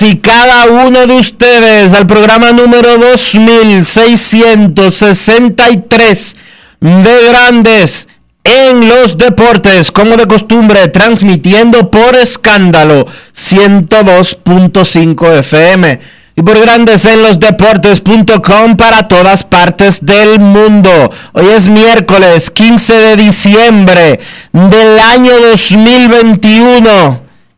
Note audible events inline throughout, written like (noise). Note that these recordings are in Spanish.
y cada uno de ustedes al programa número 2663 de Grandes en los Deportes, como de costumbre, transmitiendo por escándalo 102.5 FM y por grandes en los deportes.com para todas partes del mundo. Hoy es miércoles 15 de diciembre del año 2021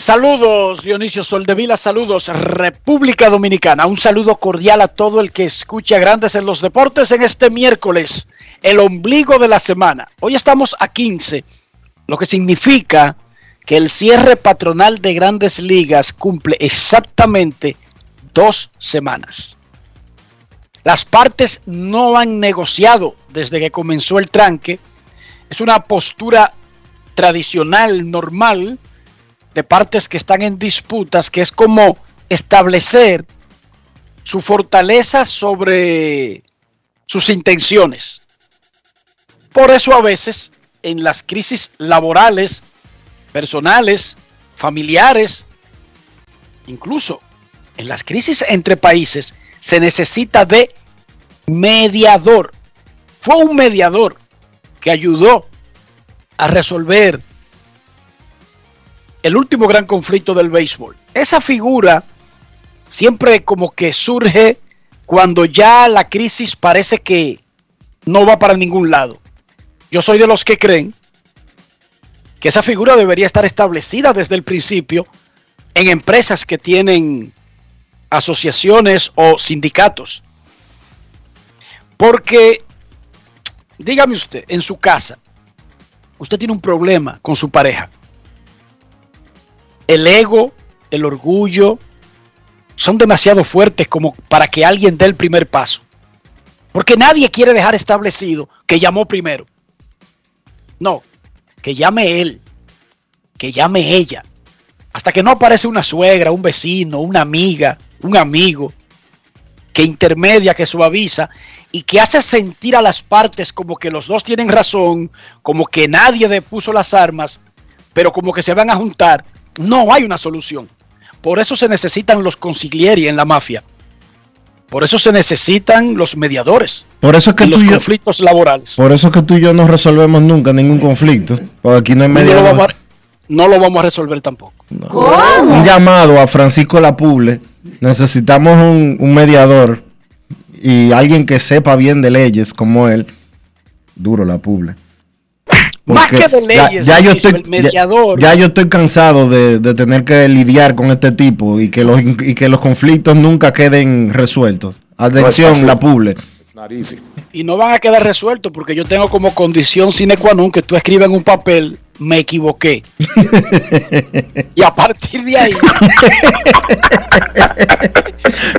Saludos Dionisio Soldevila, saludos República Dominicana, un saludo cordial a todo el que escucha Grandes en los Deportes en este miércoles el ombligo de la semana. Hoy estamos a 15, lo que significa que el cierre patronal de grandes ligas cumple exactamente dos semanas. Las partes no han negociado desde que comenzó el tranque. Es una postura tradicional, normal, de partes que están en disputas, que es como establecer su fortaleza sobre sus intenciones. Por eso a veces en las crisis laborales, personales, familiares, incluso en las crisis entre países, se necesita de mediador. Fue un mediador que ayudó a resolver el último gran conflicto del béisbol. Esa figura siempre como que surge cuando ya la crisis parece que no va para ningún lado. Yo soy de los que creen que esa figura debería estar establecida desde el principio en empresas que tienen asociaciones o sindicatos. Porque, dígame usted, en su casa, usted tiene un problema con su pareja. El ego, el orgullo, son demasiado fuertes como para que alguien dé el primer paso. Porque nadie quiere dejar establecido que llamó primero. No, que llame él, que llame ella. Hasta que no aparece una suegra, un vecino, una amiga, un amigo, que intermedia, que suaviza y que hace sentir a las partes como que los dos tienen razón, como que nadie depuso las armas, pero como que se van a juntar. No hay una solución. Por eso se necesitan los consiglieri en la mafia. Por eso se necesitan los mediadores. Por eso que los conflictos laborales. Por eso que tú y yo no resolvemos nunca ningún conflicto. Porque aquí no hay mediador. No lo vamos a, resolver tampoco. Un llamado a Francisco Lapuble. Necesitamos un, un mediador y alguien que sepa bien de leyes como él. Duro Lapuble. Más que de leyes, ya, ya yo estoy, el mediador. Ya, ya yo estoy cansado de, de tener que lidiar con este tipo y que los y que los conflictos nunca queden resueltos. Atención, fácil. la publi. It's not easy. y no van a quedar resueltos porque yo tengo como condición sine qua non que tú escribas en un papel me equivoqué y a partir de ahí (laughs)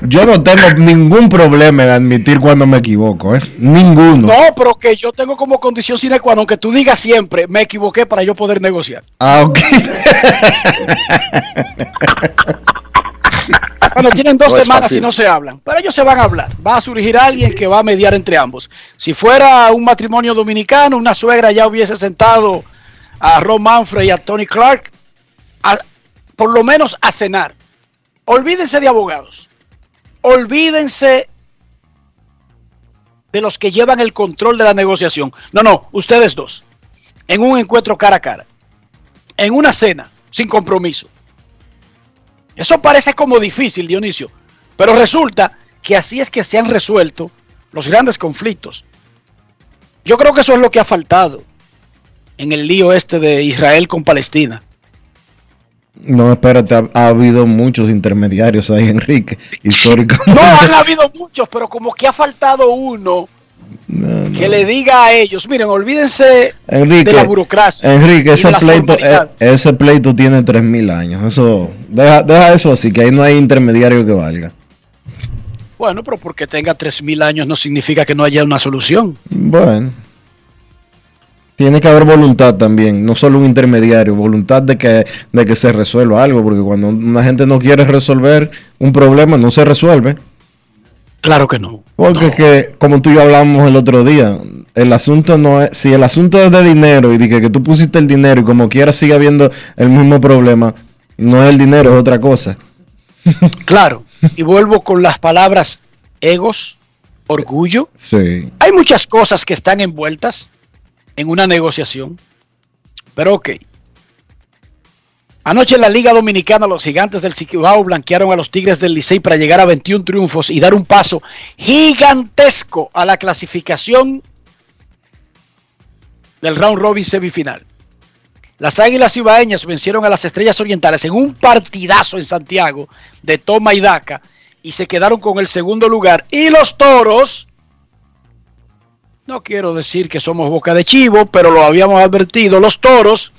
Yo no tengo ningún problema en admitir cuando me equivoco, ¿eh? Ninguno. no pero que yo tengo como condición sine qua non que tú digas siempre me equivoqué para yo poder negociar Ah, ok. (laughs) bueno tienen dos No semanas y no se hablan pero ellos se van a hablar va a surgir alguien que va a mediar entre ambos si fuera un matrimonio dominicano una suegra ya hubiese sentado a Ron Manfred y a Tony Clark por lo menos a cenar olvídense de abogados olvídense de los que llevan el control de la negociación. No, no, ustedes dos. En un encuentro cara a cara. En una cena, sin compromiso. Eso parece como difícil, Dionisio. Pero resulta que así es que se han resuelto los grandes conflictos. Yo creo que eso es lo que ha faltado en el lío este de Israel con Palestina. No, espérate, ha, ha habido muchos intermediarios ahí, (laughs) Enrique, históricamente. No, han habido muchos, pero como que ha faltado uno No, no. que le diga a ellos, miren, olvídense Enrique, de la burocracia. Enrique, ese pleito, eh, ese pleito tiene 3000 años. Eso, deja, deja eso así, que ahí no hay intermediario que valga. Bueno, pero porque tenga 3.000 años no significa que no haya una solución. Bueno. Tiene que haber voluntad también, no solo un intermediario, voluntad de que, de que se resuelva algo, porque cuando una gente no quiere resolver un problema, no se resuelve. Claro que no. Porque que, como tú y yo hablamos el otro día, el asunto no es, si el asunto es de dinero y de que, que tú pusiste el dinero y como quiera sigue habiendo el mismo problema, no es el dinero, es otra cosa. (laughs) Claro. Y vuelvo con las palabras egos, orgullo. Sí. Hay muchas cosas que están envueltas en una negociación. Pero ok. Anoche en la Liga Dominicana los gigantes del Cibao blanquearon a los Tigres del Licey para llegar a 21 triunfos y dar un paso gigantesco a la clasificación del round robin semifinal. Las Águilas Ibaeñas vencieron a las Estrellas Orientales en un partidazo en Santiago de toma y daca y se quedaron con el segundo lugar. Y los Toros, no quiero decir que somos boca de chivo, pero lo habíamos advertido, los Toros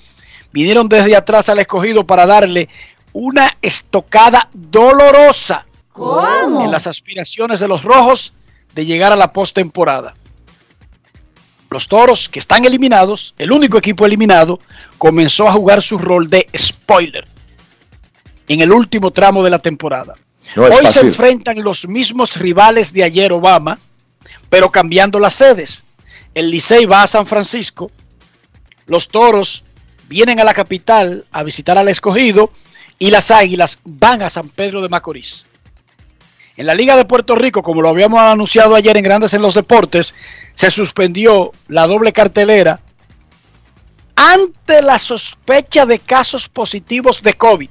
vinieron desde atrás al escogido para darle una estocada dolorosa en las aspiraciones de los rojos de llegar a la postemporada. Los toros que están eliminados, el único equipo eliminado, comenzó a jugar su rol de spoiler en el último tramo de la temporada. No Hoy se enfrentan los mismos rivales de ayer Obama, pero cambiando las sedes. El Licey va a San Francisco, los toros vienen a la capital a visitar al escogido y las águilas van a San Pedro de Macorís. En la Liga de Puerto Rico, como lo habíamos anunciado ayer en Grandes en los Deportes, se suspendió la doble cartelera ante la sospecha de casos positivos de COVID.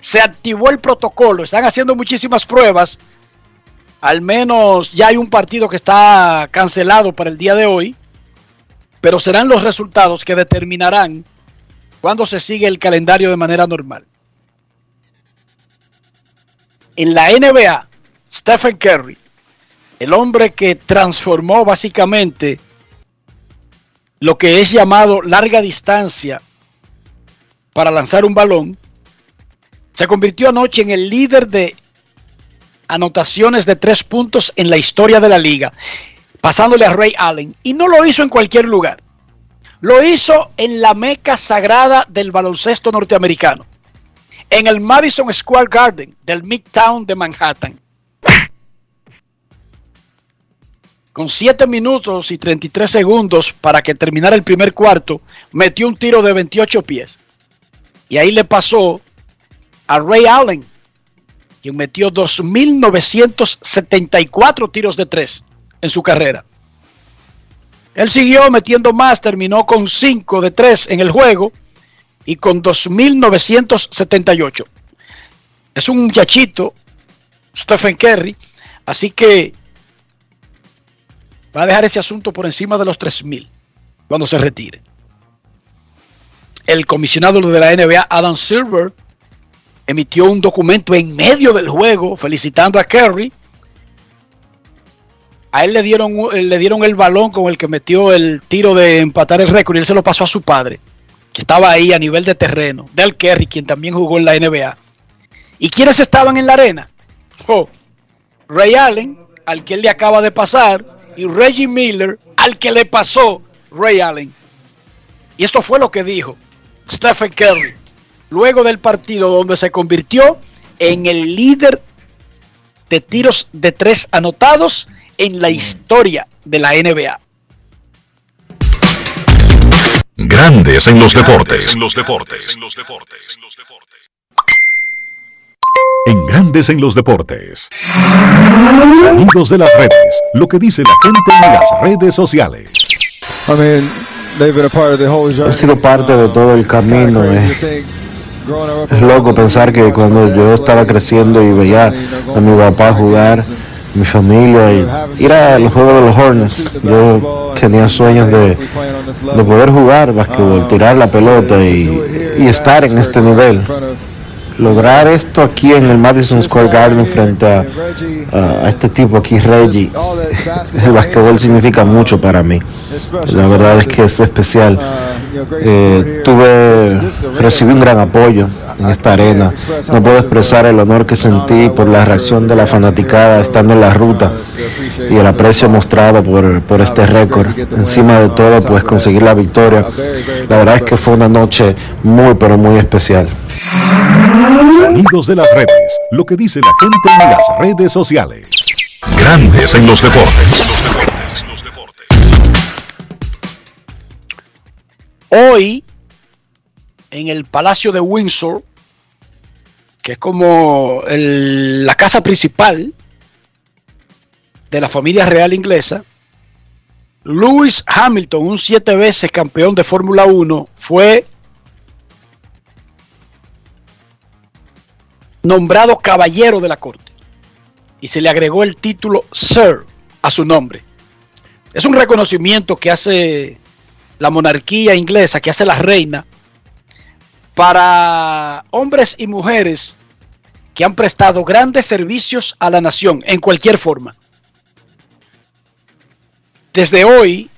Se activó el protocolo, están haciendo muchísimas pruebas. Al menos ya hay un partido que está cancelado para el día de hoy, pero serán los resultados que determinarán cuándo se sigue el calendario de manera normal. En la NBA, Stephen Curry, el hombre que transformó básicamente lo que es llamado larga distancia para lanzar un balón, se convirtió anoche en el líder de anotaciones de tres puntos en la historia de la liga, pasándole a Ray Allen. Y no lo hizo en cualquier lugar. Lo hizo en la meca sagrada del baloncesto norteamericano, en el Madison Square Garden del Midtown de Manhattan. Con 7 minutos y 33 segundos para que terminara el primer cuarto, metió un tiro de 28 pies. Y ahí le pasó a Ray Allen, quien metió 2.974 tiros de 3 en su carrera. Él siguió metiendo más, terminó con 5 de 3 en el juego y con 2.978. Es un muchachito, Stephen Curry, así que va a dejar ese asunto por encima de los 3.000 cuando se retire. el comisionado de la NBA, Adam Silver, emitió un documento en medio del juego felicitando a Curry. A él le dieron, le dieron el balón con el que metió el tiro de empatar el récord y él se lo pasó a su padre, que estaba ahí a nivel de terreno, Del Kerry, quien también jugó en la NBA. ¿Y quiénes estaban en la arena? Oh, Ray Allen, al que él le acaba de pasar, y Reggie Miller, al que le pasó Ray Allen. Y esto fue lo que dijo Stephen Curry luego del partido donde se convirtió en el líder de tiros de tres anotados en la historia de la NBA. Grandes en los deportes. En los deportes. En los deportes. En Grandes en los deportes. Sonidos de las redes. Lo que dice la gente en las redes sociales. Han sido parte de todo el camino. Eh. Es loco pensar que cuando yo estaba creciendo y veía a mi papá jugar, mi familia, y ir a los juegos de los Hornets, yo tenía sueños de, de poder jugar basquetbol, tirar la pelota y, estar en este nivel lograr esto aquí en el Madison Square Garden frente a, este tipo aquí, Reggie, (laughs) el basquetbol significa mucho para mí. La verdad es que es especial. Eh, tuve, recibí un gran apoyo en esta arena. No puedo expresar el honor que sentí por la reacción de la fanaticada estando en la ruta y el aprecio mostrado por, por este récord. Encima de todo, pues conseguir la victoria. La verdad es que fue una noche muy, pero muy especial. Sonidos de las redes. Lo que dice la gente en las redes sociales. Grandes en los deportes. Hoy, en el Palacio de Windsor, que es como la casa principal de la familia real inglesa, Lewis Hamilton, un siete veces campeón de Fórmula 1, fue nombrado caballero de la corte y se le agregó el título Sir a su nombre. Es un reconocimiento que hace la monarquía inglesa, que hace la reina, para hombres y mujeres que han prestado grandes servicios a la nación en cualquier forma. Desde hoy,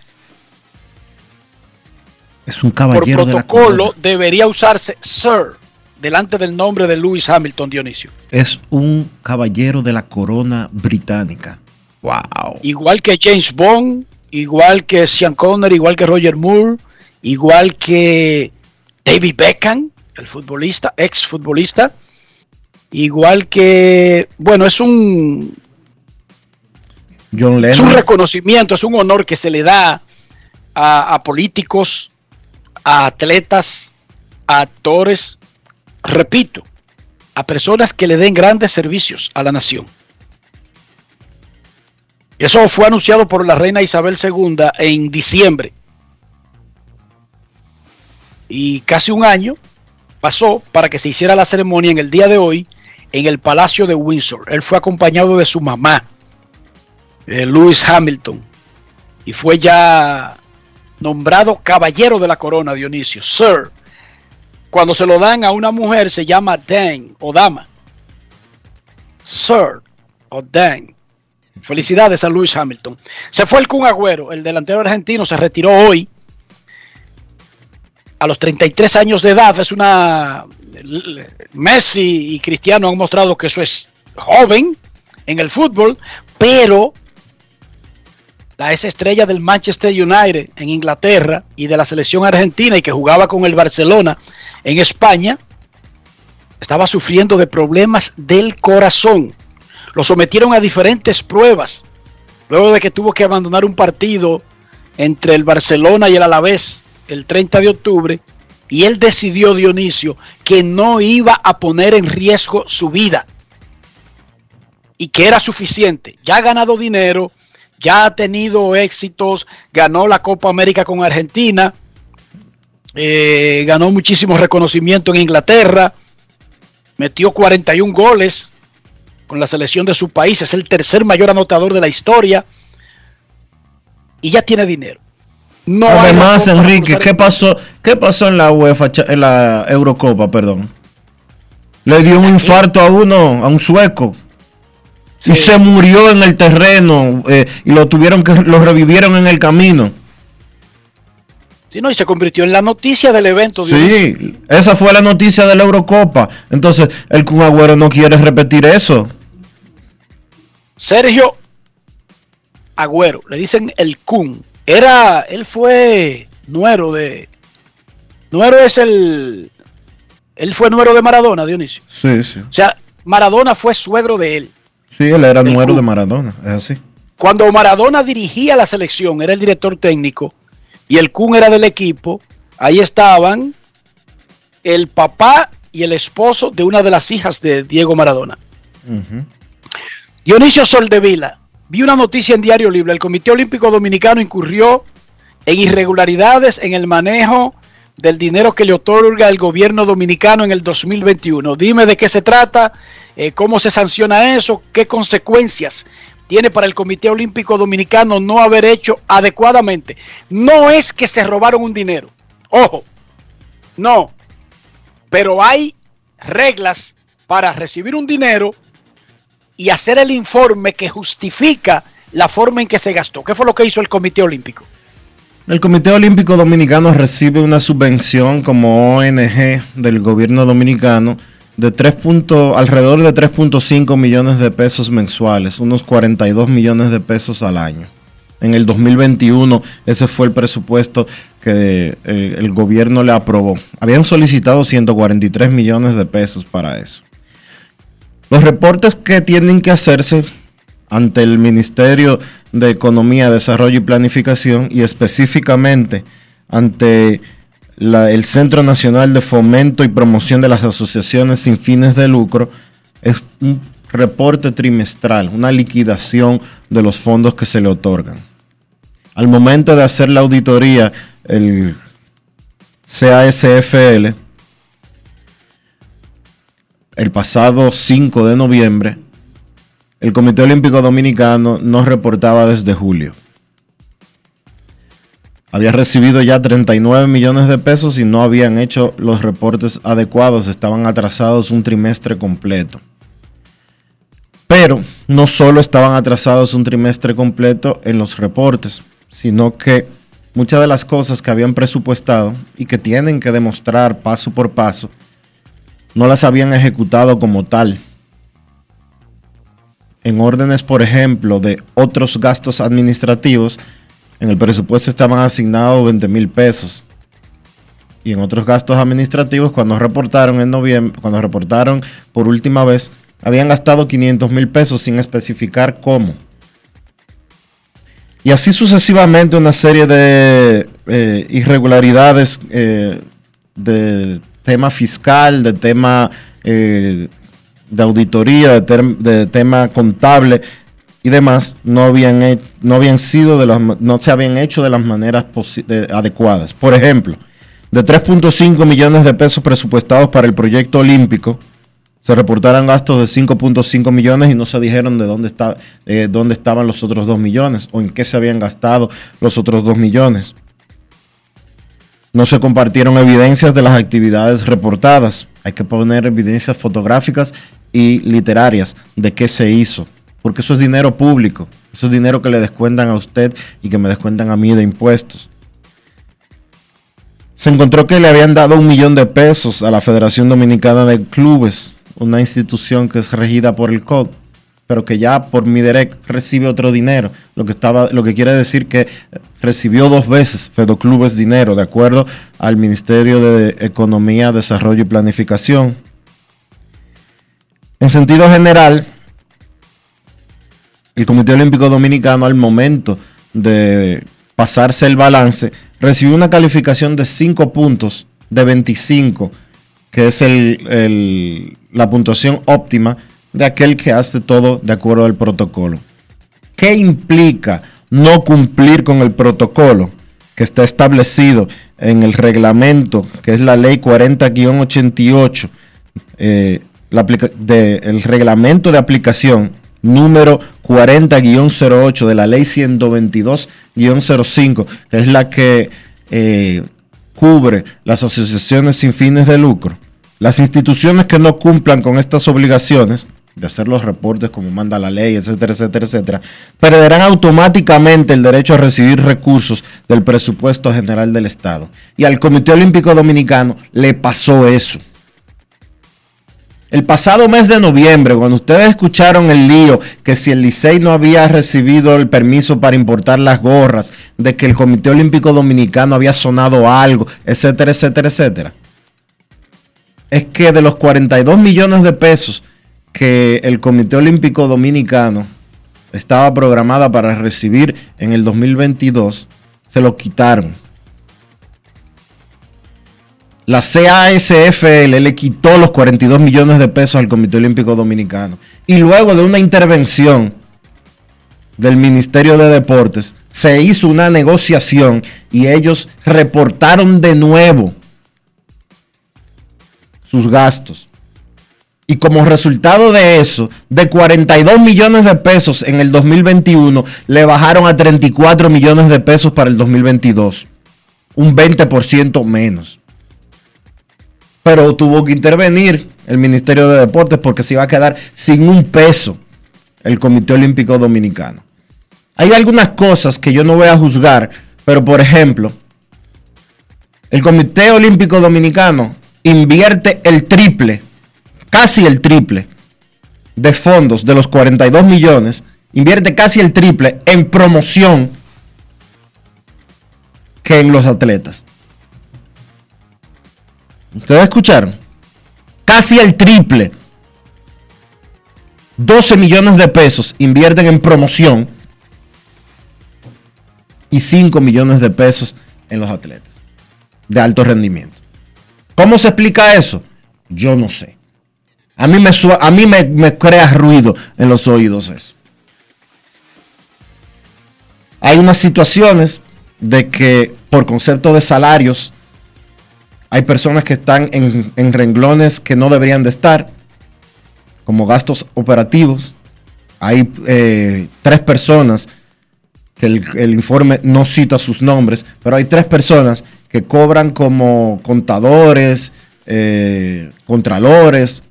es un caballero por protocolo debería usarse Sir delante del nombre de Lewis Hamilton Dionisio. Es un caballero de la corona británica. Wow. Igual que James Bond, igual que Sean Connery, igual que Roger Moore, igual que David Beckham, el futbolista, ex futbolista, igual que, bueno, es un John es un reconocimiento, es un honor que se le da a, a políticos, a atletas, a actores, repito, a personas que le den grandes servicios a la nación. Eso fue anunciado por la reina Isabel II en diciembre. Y casi un año pasó para que se hiciera la ceremonia en el día de hoy en el Palacio de Windsor. Él fue acompañado de su mamá, eh, Louis Hamilton, y fue ya nombrado caballero de la corona, Dionisio, Sir cuando se lo dan a una mujer se llama dang o dama. Sir o dang. Felicidades a Luis Hamilton. Se fue el Kun Agüero, el delantero argentino, se retiró hoy a los 33 años de edad. Es una. Messi y Cristiano han mostrado que eso es joven en el fútbol, pero la ex estrella del Manchester United en Inglaterra y de la selección argentina y que jugaba con el Barcelona en España, estaba sufriendo de problemas del corazón. Lo sometieron a diferentes pruebas, luego de que tuvo que abandonar un partido entre el Barcelona y el Alavés el 30 de octubre, y él decidió, Dionisio, que no iba a poner en riesgo su vida y que era suficiente. Ya ha ganado dinero, ya ha tenido éxitos, ganó la Copa América con Argentina, eh, ganó muchísimo reconocimiento en Inglaterra, metió 41 goles con la selección de su país, es el tercer mayor anotador de la historia y ya tiene dinero. No Además, Enrique, ¿qué pasó, ¿qué pasó en la UEFA, en la Eurocopa, perdón? Le dio un infarto a uno, a un sueco. Sí. Y se murió en el terreno eh, y lo tuvieron que lo revivieron en el camino. Sí, no, y se convirtió en la noticia del evento. Sí, esa fue la noticia de la Eurocopa. Entonces, el Kun Agüero no quiere repetir eso. Sergio Agüero, le dicen el Kun. Era, él fue nuero de. Nuero es el. Él fue nuero de Maradona, Dionisio. Sí, sí. O sea, Maradona fue suegro de él. Sí, él era nuero Kun. de Maradona, es así. Cuando Maradona dirigía la selección, era el director técnico y el Kun era del equipo, ahí estaban el papá y el esposo de una de las hijas de Diego Maradona. Dionisio Soldevila, vi una noticia en Diario Libre. El Comité Olímpico Dominicano incurrió en irregularidades en el manejo del dinero que le otorga el gobierno dominicano en el 2021. Dime de qué se trata, eh, cómo se sanciona eso, qué consecuencias tiene para el Comité Olímpico Dominicano no haber hecho adecuadamente. No es que se robaron un dinero, ojo, no, pero hay reglas para recibir un dinero y hacer el informe que justifica la forma en que se gastó. ¿Qué fue lo que hizo el Comité Olímpico? El Comité Olímpico Dominicano recibe una subvención como ONG del gobierno dominicano de 3 punto- alrededor de 3.5 millones de pesos mensuales, unos 42 millones de pesos al año. En el 2021 ese fue el presupuesto que eh, el gobierno le aprobó. Habían solicitado 143 millones de pesos para eso. Los reportes que tienen que hacerse ante el Ministerio de Economía, Desarrollo y Planificación y específicamente ante el Centro Nacional de Fomento y Promoción de las Asociaciones sin fines de lucro es un reporte trimestral, una liquidación de los fondos que se le otorgan. Al momento de hacer la auditoría, el CASFL, el pasado 5 de noviembre, el Comité Olímpico Dominicano no reportaba desde julio. Había recibido ya 39 millones de pesos y no habían hecho los reportes adecuados, estaban atrasados un trimestre completo. Pero no solo estaban atrasados un trimestre completo en los reportes, sino que muchas de las cosas que habían presupuestado y que tienen que demostrar paso por paso, no las habían ejecutado como tal. En órdenes, por ejemplo, de otros gastos administrativos, en el presupuesto estaban asignados 20 mil pesos. Y en otros gastos administrativos, cuando reportaron en noviembre, cuando reportaron por última vez, habían gastado 500 mil pesos sin especificar cómo. Y así sucesivamente una serie de eh, irregularidades eh, de tema fiscal, de tema eh, de auditoría, de, de tema contable y demás, no habían, no habían sido de las, no se habían hecho de las maneras adecuadas. Por ejemplo, de 3.5 millones de pesos presupuestados para el proyecto olímpico, se reportaron gastos de 5.5 millones y no se dijeron de dónde, está, eh, dónde estaban los otros 2 millones o en qué se habían gastado los otros 2 millones. No se compartieron evidencias de las actividades reportadas. Hay que poner evidencias fotográficas y literarias de qué se hizo. Porque eso es dinero público. Eso es dinero que le descuentan a usted y que me descuentan a mí de impuestos. Se encontró que le habían dado un millón de pesos a la Federación Dominicana de Clubes, una institución que es regida por el COD, pero que ya por Midirect recibe otro dinero, lo que, estaba, lo que quiere decir que recibió dos veces Fedoclubes dinero, de acuerdo al Ministerio de Economía, Desarrollo y Planificación. En sentido general, el Comité Olímpico Dominicano al momento de pasarse el balance recibió una calificación de 5 puntos de 25, que es el- el- la puntuación óptima de aquel que hace todo de acuerdo al protocolo. ¿Qué implica no cumplir con el protocolo que está establecido en el reglamento, que es la ley 40-88, eh, el reglamento de aplicación número 40-08 de la ley 122-05, que es la que eh, cubre las asociaciones sin fines de lucro. Las instituciones que no cumplan con estas obligaciones de hacer los reportes como manda la ley, etcétera, etcétera, etcétera, perderán automáticamente el derecho a recibir recursos del presupuesto general del Estado. Y al Comité Olímpico Dominicano le pasó eso. El pasado mes de noviembre, cuando ustedes escucharon el lío que si el Licey no había recibido el permiso para importar las gorras, de que el Comité Olímpico Dominicano había sonado algo, etcétera, etcétera, etcétera. Es que de los 42 millones de pesos que el Comité Olímpico Dominicano estaba programada para recibir en el 2022, se lo quitaron la CASFL le quitó los 42 millones de pesos al Comité Olímpico Dominicano. Y luego de una intervención del Ministerio de Deportes, se hizo una negociación y ellos reportaron de nuevo sus gastos. Y como resultado de eso, de 42 millones de pesos en el 2021, le bajaron a 34 millones de pesos para el 2022. Un 20% menos pero tuvo que intervenir el Ministerio de Deportes porque se iba a quedar sin un peso el Comité Olímpico Dominicano. Hay algunas cosas que yo no voy a juzgar, pero por ejemplo, el Comité Olímpico Dominicano invierte el triple, casi el triple, de fondos de los 42 millones, invierte casi el triple en promoción que en los atletas. Ustedes escucharon. Casi el triple. 12 millones de pesos invierten en promoción y 5 millones de pesos en los atletas de alto rendimiento. ¿Cómo se explica eso? Yo no sé. A mí me, a mí me, me crea ruido en los oídos eso. Hay unas situaciones de que por concepto de salarios hay personas que están en, renglones que no deberían de estar, como gastos operativos. Hay eh, tres personas que el, informe no cita sus nombres, pero hay tres personas que cobran como contadores, eh, contralores,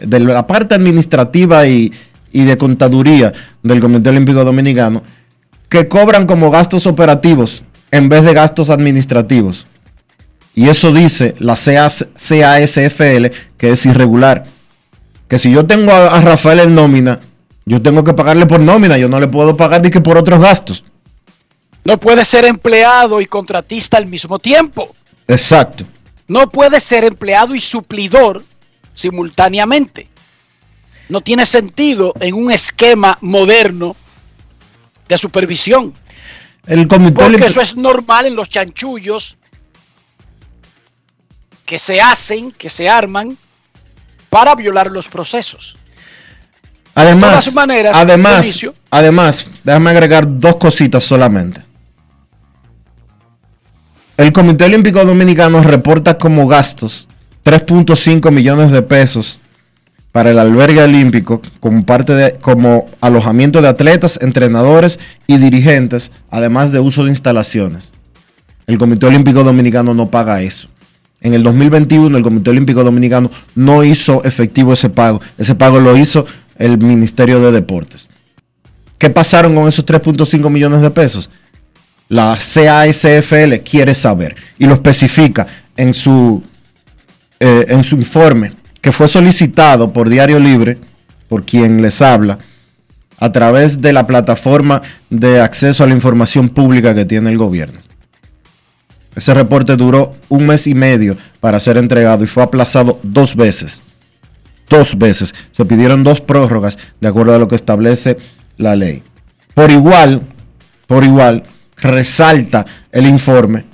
de la parte administrativa y, y de contaduría del Comité Olímpico Dominicano, que cobran como gastos operativos en vez de gastos administrativos. Y eso dice la CASFL que es irregular. Que si yo tengo a, Rafael en nómina, yo tengo que pagarle por nómina, yo no le puedo pagar ni que por otros gastos. No puede ser empleado y contratista al mismo tiempo. Exacto. No puede ser empleado y suplidor simultáneamente. No tiene sentido en un esquema moderno de supervisión. El comité Porque eso es normal en los chanchullos que se hacen, que se arman para violar los procesos. Además, además, además, déjame agregar dos cositas solamente. El Comité Olímpico Dominicano reporta como gastos 3.5 millones de pesos para el albergue olímpico como parte de como alojamiento de atletas, entrenadores y dirigentes, además de uso de instalaciones. El Comité Olímpico Dominicano no paga eso. En el 2021 el Comité Olímpico Dominicano no hizo efectivo ese pago. Ese pago lo hizo el Ministerio de Deportes. ¿Qué pasaron con esos 3.5 millones de pesos? La CASFL quiere saber y lo especifica en su, eh, en su informe que fue solicitado por Diario Libre, por quien les habla, a través de la plataforma de acceso a la información pública que tiene el gobierno. Ese reporte duró un mes y medio para ser entregado y fue aplazado dos veces. Dos veces. Se pidieron dos prórrogas de acuerdo a lo que establece la ley. Por igual, por igual, resalta el informe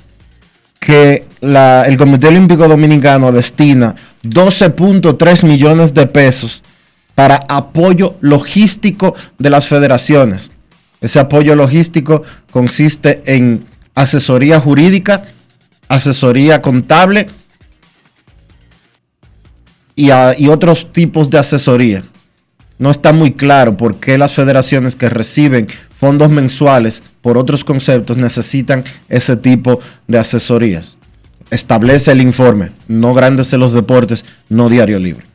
que el Comité Olímpico Dominicano destina 12.3 millones de pesos para apoyo logístico de las federaciones. Ese apoyo logístico consiste en asesoría jurídica, asesoría contable y, otros tipos de asesoría. no está muy claro por qué las federaciones que reciben fondos mensuales por otros conceptos necesitan ese tipo de asesorías. Establece el informe, no Grandes en los Deportes, no Diario Libre.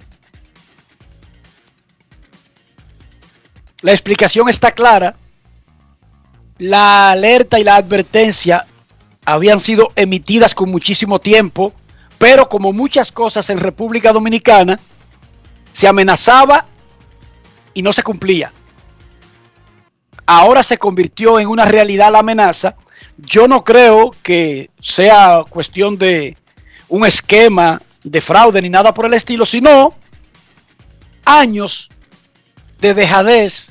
La explicación está clara. La alerta y la advertencia habían sido emitidas con muchísimo tiempo, pero como muchas cosas en República Dominicana, se amenazaba y no se cumplía. Ahora se convirtió en una realidad la amenaza. Yo no creo que sea cuestión de un esquema de fraude ni nada por el estilo, sino años de dejadez,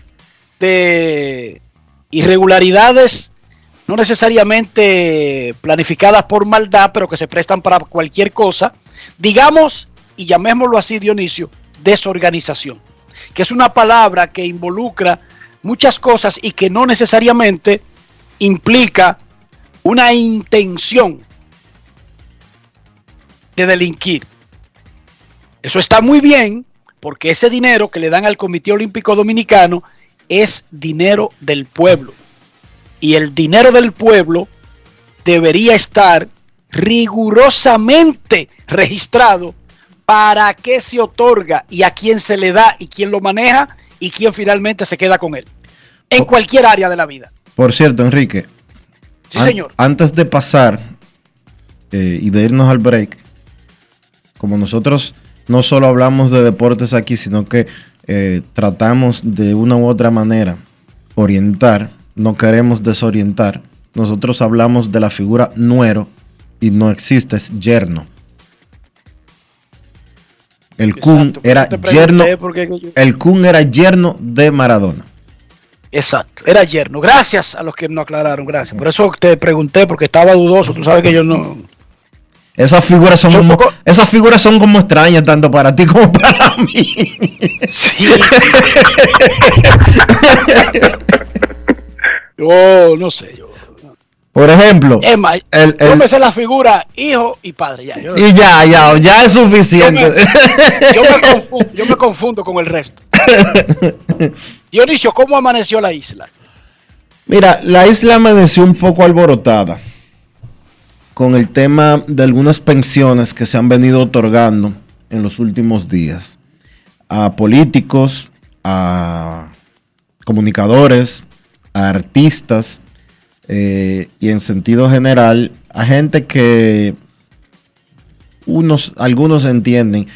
de irregularidades, no necesariamente planificadas por maldad, pero que se prestan para cualquier cosa, digamos, y llamémoslo así, Dionisio, desorganización, que es una palabra que involucra muchas cosas y que no necesariamente implica una intención de delinquir. Eso está muy bien, porque ese dinero que le dan al Comité Olímpico Dominicano es dinero del pueblo. Y el dinero del pueblo debería estar rigurosamente registrado para qué se otorga y a quién se le da y quién lo maneja y quién finalmente se queda con él. En cualquier área de la vida. Por cierto, Enrique. Sí, señor. Antes de pasar eh, y de irnos al break, como nosotros no solo hablamos de deportes aquí, sino que eh, tratamos de una u otra manera orientar, no queremos desorientar. Nosotros hablamos de la figura nuero y no existe, es yerno. El Kun era yerno. El Kun era yerno de Maradona. Exacto, era yerno. Gracias a los que no aclararon, gracias. Por eso te pregunté, porque estaba dudoso. Tú sabes que yo no. Esas figuras son, como, esas figuras son como extrañas tanto para ti como para (laughs) mí. Sí. (laughs) yo no sé, yo. Por ejemplo, Emma, el, yo me sé la figura hijo y padre. Ya, y ya, ya, ya es suficiente. Yo me, (laughs) confundo, yo me confundo con el resto. (laughs) Dionisio, ¿cómo amaneció la isla? Mira, la isla amaneció un poco alborotada con el tema de algunas pensiones que se han venido otorgando en los últimos días a políticos, a comunicadores, a artistas eh, y en sentido general a gente que unos, algunos entienden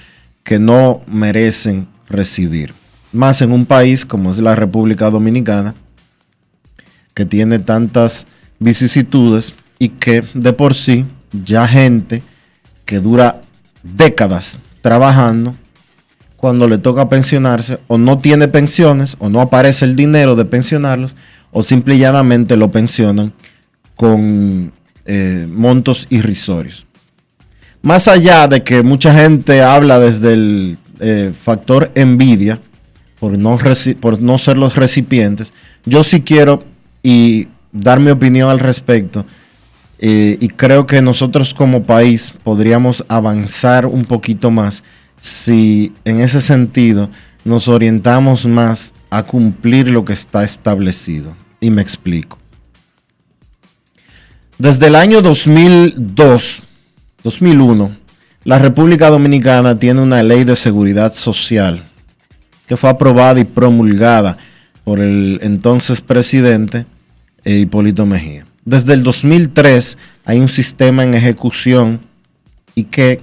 que no merecen recibir. Más en un país como es la República Dominicana, que tiene tantas vicisitudes y que de por sí ya gente que dura décadas trabajando, cuando le toca pensionarse o no tiene pensiones o no aparece el dinero de pensionarlos o simple y llanamente lo pensionan con eh, montos irrisorios. Más allá de que mucha gente habla desde el eh, factor envidia por no, ser los recipientes, yo sí quiero y dar mi opinión al respecto eh, y creo que nosotros como país podríamos avanzar un poquito más si en ese sentido nos orientamos más a cumplir lo que está establecido. Y me explico. Desde el año 2002, 2001, la República Dominicana tiene una ley de seguridad social que fue aprobada y promulgada por el entonces presidente eh, Hipólito Mejía. Desde el 2003 hay un sistema en ejecución y que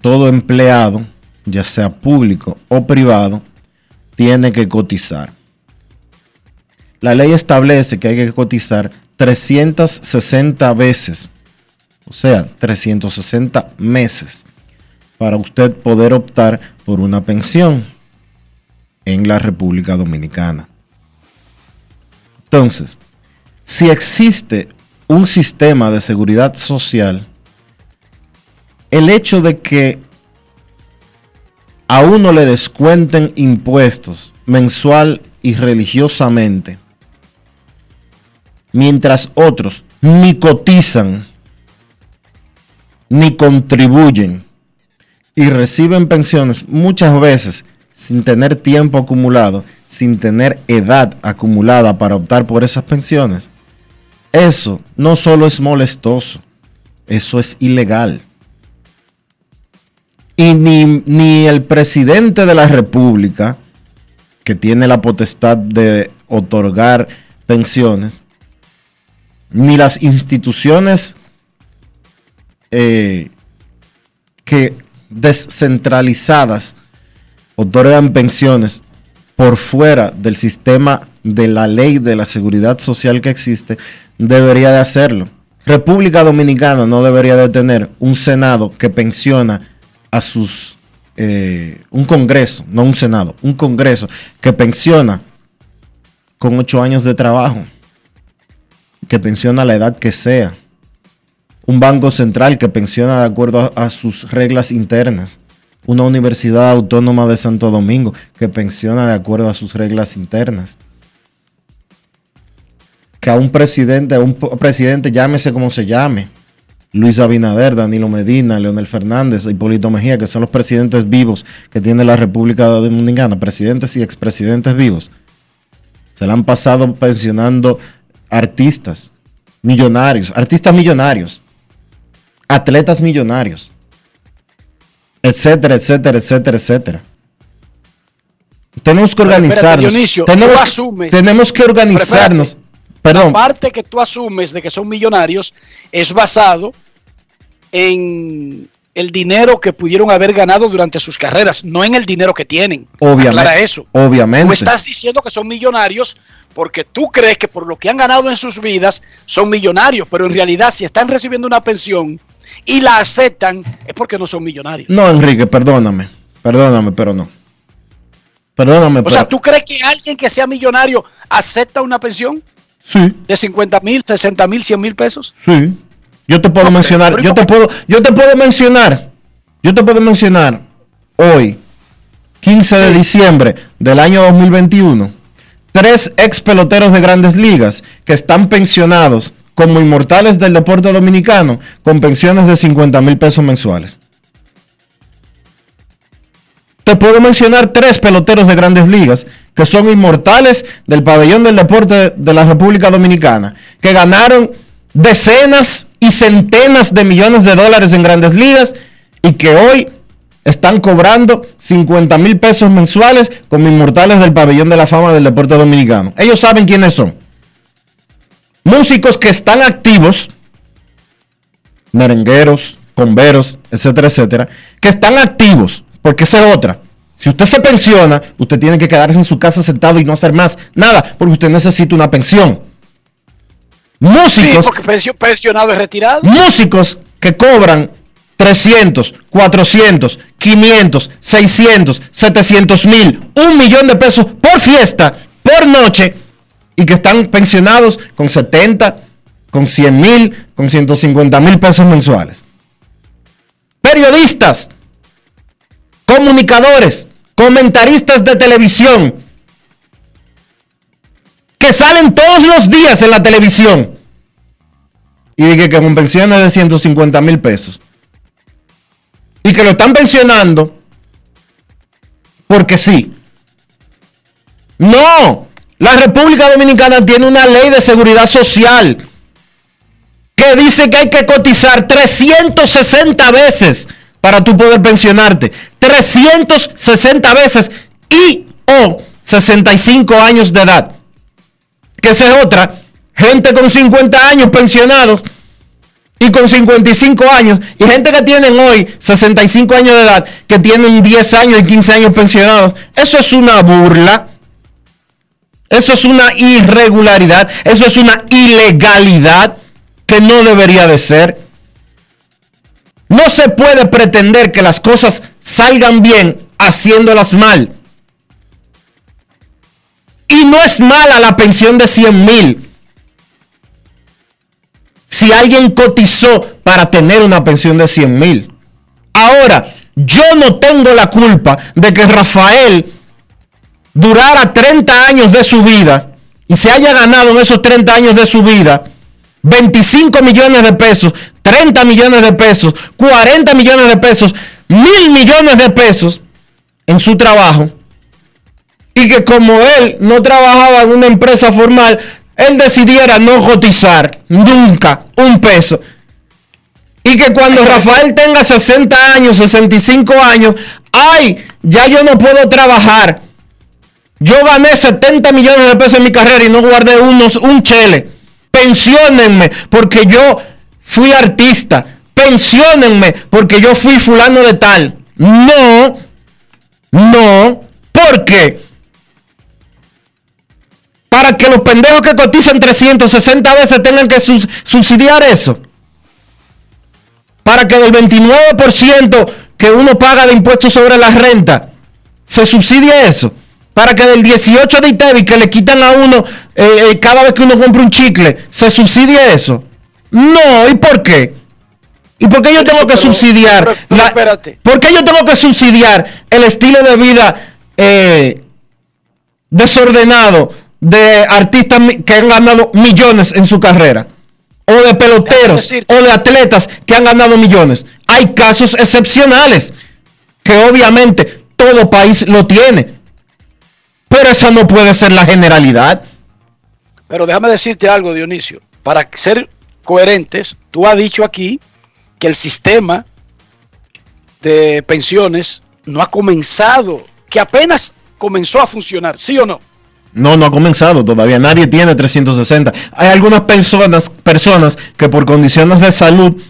todo empleado, ya sea público o privado, tiene que cotizar. La ley establece que hay que cotizar 360 veces, o sea, 360 meses, para usted poder optar por una pensión en la República Dominicana. Entonces, si existe un sistema de seguridad social, el hecho de que a uno le descuenten impuestos mensual y religiosamente, mientras otros ni cotizan, ni contribuyen y reciben pensiones muchas veces sin tener tiempo acumulado, sin tener edad acumulada para optar por esas pensiones, eso no solo es molestoso, eso es ilegal. Y ni, ni el presidente de la República, que tiene la potestad de otorgar pensiones, ni las instituciones eh, que descentralizadas otorgan pensiones por fuera del sistema de la ley de la seguridad social que existe, debería de hacerlo. República Dominicana no debería de tener un Senado que pensiona a sus... Eh, un Congreso, no un Senado, un Congreso que pensiona con ocho años de trabajo, que pensiona a la edad que sea. Un banco central que pensiona de acuerdo a, a sus reglas internas. Una universidad autónoma de Santo Domingo que pensiona de acuerdo a sus reglas internas. Que a un presidente, a un presidente, llámese como se llame, Luis Abinader, Danilo Medina, Leonel Fernández, Hipólito Mejía, que son los presidentes vivos que tiene la República Dominicana, presidentes y expresidentes vivos, se le han pasado pensionando artistas, millonarios, artistas millonarios, atletas millonarios, etcétera, etcétera, etcétera, etcétera. Tenemos que organizarnos. tenemos, tenemos que organizarnos. La parte que tú asumes de que son millonarios es basado en el dinero que pudieron haber ganado durante sus carreras, no en el dinero que tienen. Obviamente. eso. Obviamente. Tú estás diciendo que son millonarios porque tú crees que por lo que han ganado en sus vidas son millonarios, pero en realidad si están recibiendo una pensión y la aceptan es porque no son millonarios. No, Enrique, perdóname. Perdóname, pero no. Perdóname. O sea, ¿tú crees que alguien que sea millonario acepta una pensión? Sí. ¿De 50 mil, 60 mil, 100 mil pesos? Sí. Yo te puedo mencionar, yo te puedo, yo te puedo mencionar, yo te puedo mencionar hoy, 15 de diciembre del año 2021, tres ex peloteros de grandes ligas que están pensionados como inmortales del deporte dominicano con pensiones de 50 mil pesos mensuales. Te puedo mencionar tres peloteros de grandes ligas que son inmortales del pabellón del deporte de la República Dominicana, que ganaron decenas y centenas de millones de dólares en grandes ligas y que hoy están cobrando 50 mil pesos mensuales como inmortales del pabellón de la fama del deporte dominicano. Ellos saben quiénes son. Músicos que están activos, merengueros, converos, etcétera, etcétera, que están activos, porque esa es otra. Si usted se pensiona, usted tiene que quedarse en su casa sentado y no hacer más nada, porque usted necesita una pensión. Músicos. Sí, porque pensionado es retirado. Músicos que cobran 300, 400, 500, 600, 700 mil, un millón de pesos por fiesta, por noche, y que están pensionados con 70, con 100 mil, con 150 mil pesos mensuales. Periodistas, comunicadores, comentaristas de televisión que salen todos los días en la televisión y que, con pensiones de 150 mil pesos y que lo están pensionando porque sí. No, la República Dominicana tiene una ley de seguridad social que dice que hay que cotizar 360 veces para tú poder pensionarte. 360 veces y o 65 años de edad. Que esa es otra. Gente con 50 años pensionados y con 55 años. Y gente que tienen hoy 65 años de edad, que tienen 10 años y 15 años pensionados. Eso es una burla. Eso es una irregularidad. Eso es una ilegalidad que no debería de ser. No se puede pretender que las cosas salgan bien haciéndolas mal. Y no es mala la pensión de 100 mil. Si alguien cotizó para tener una pensión de 100 mil. Ahora, yo no tengo la culpa de que Rafael durara 30 años de su vida y se haya ganado en esos 30 años de su vida 25 millones de pesos, 30 millones de pesos, 40 millones de pesos, mil millones de pesos en su trabajo y que como él no trabajaba en una empresa formal, él decidiera no cotizar nunca un peso. Y que cuando Rafael tenga 60 años, 65 años, ay, ya yo no puedo trabajar. Yo gané 70 millones de pesos en mi carrera y no guardé unos, un chele. Pensionenme porque yo fui artista. Pensionenme porque yo fui fulano de tal. No, no, ¿por qué? Para que los pendejos que cotizan 360 veces tengan que subsidiar eso. Para que del 29% que uno paga de impuestos sobre la renta, se subsidie eso para que del 18 de ITEVI que le quitan a uno eh, eh, cada vez que uno compra un chicle, se subsidie eso. No, ¿y por qué? ¿Y por qué yo tengo que subsidiar? ¿Por qué yo tengo que subsidiar el estilo de vida eh, desordenado de artistas que han ganado millones en su carrera? O de peloteros o de atletas que han ganado millones. Hay casos excepcionales que obviamente todo país lo tiene. Pero esa no puede ser la generalidad. Pero déjame decirte algo, Dionisio. Para ser coherentes, tú has dicho aquí que el sistema de pensiones no ha comenzado, que apenas comenzó a funcionar, ¿sí o no? No, no ha comenzado todavía. Nadie tiene 360. Hay algunas personas, personas que por condiciones de salud,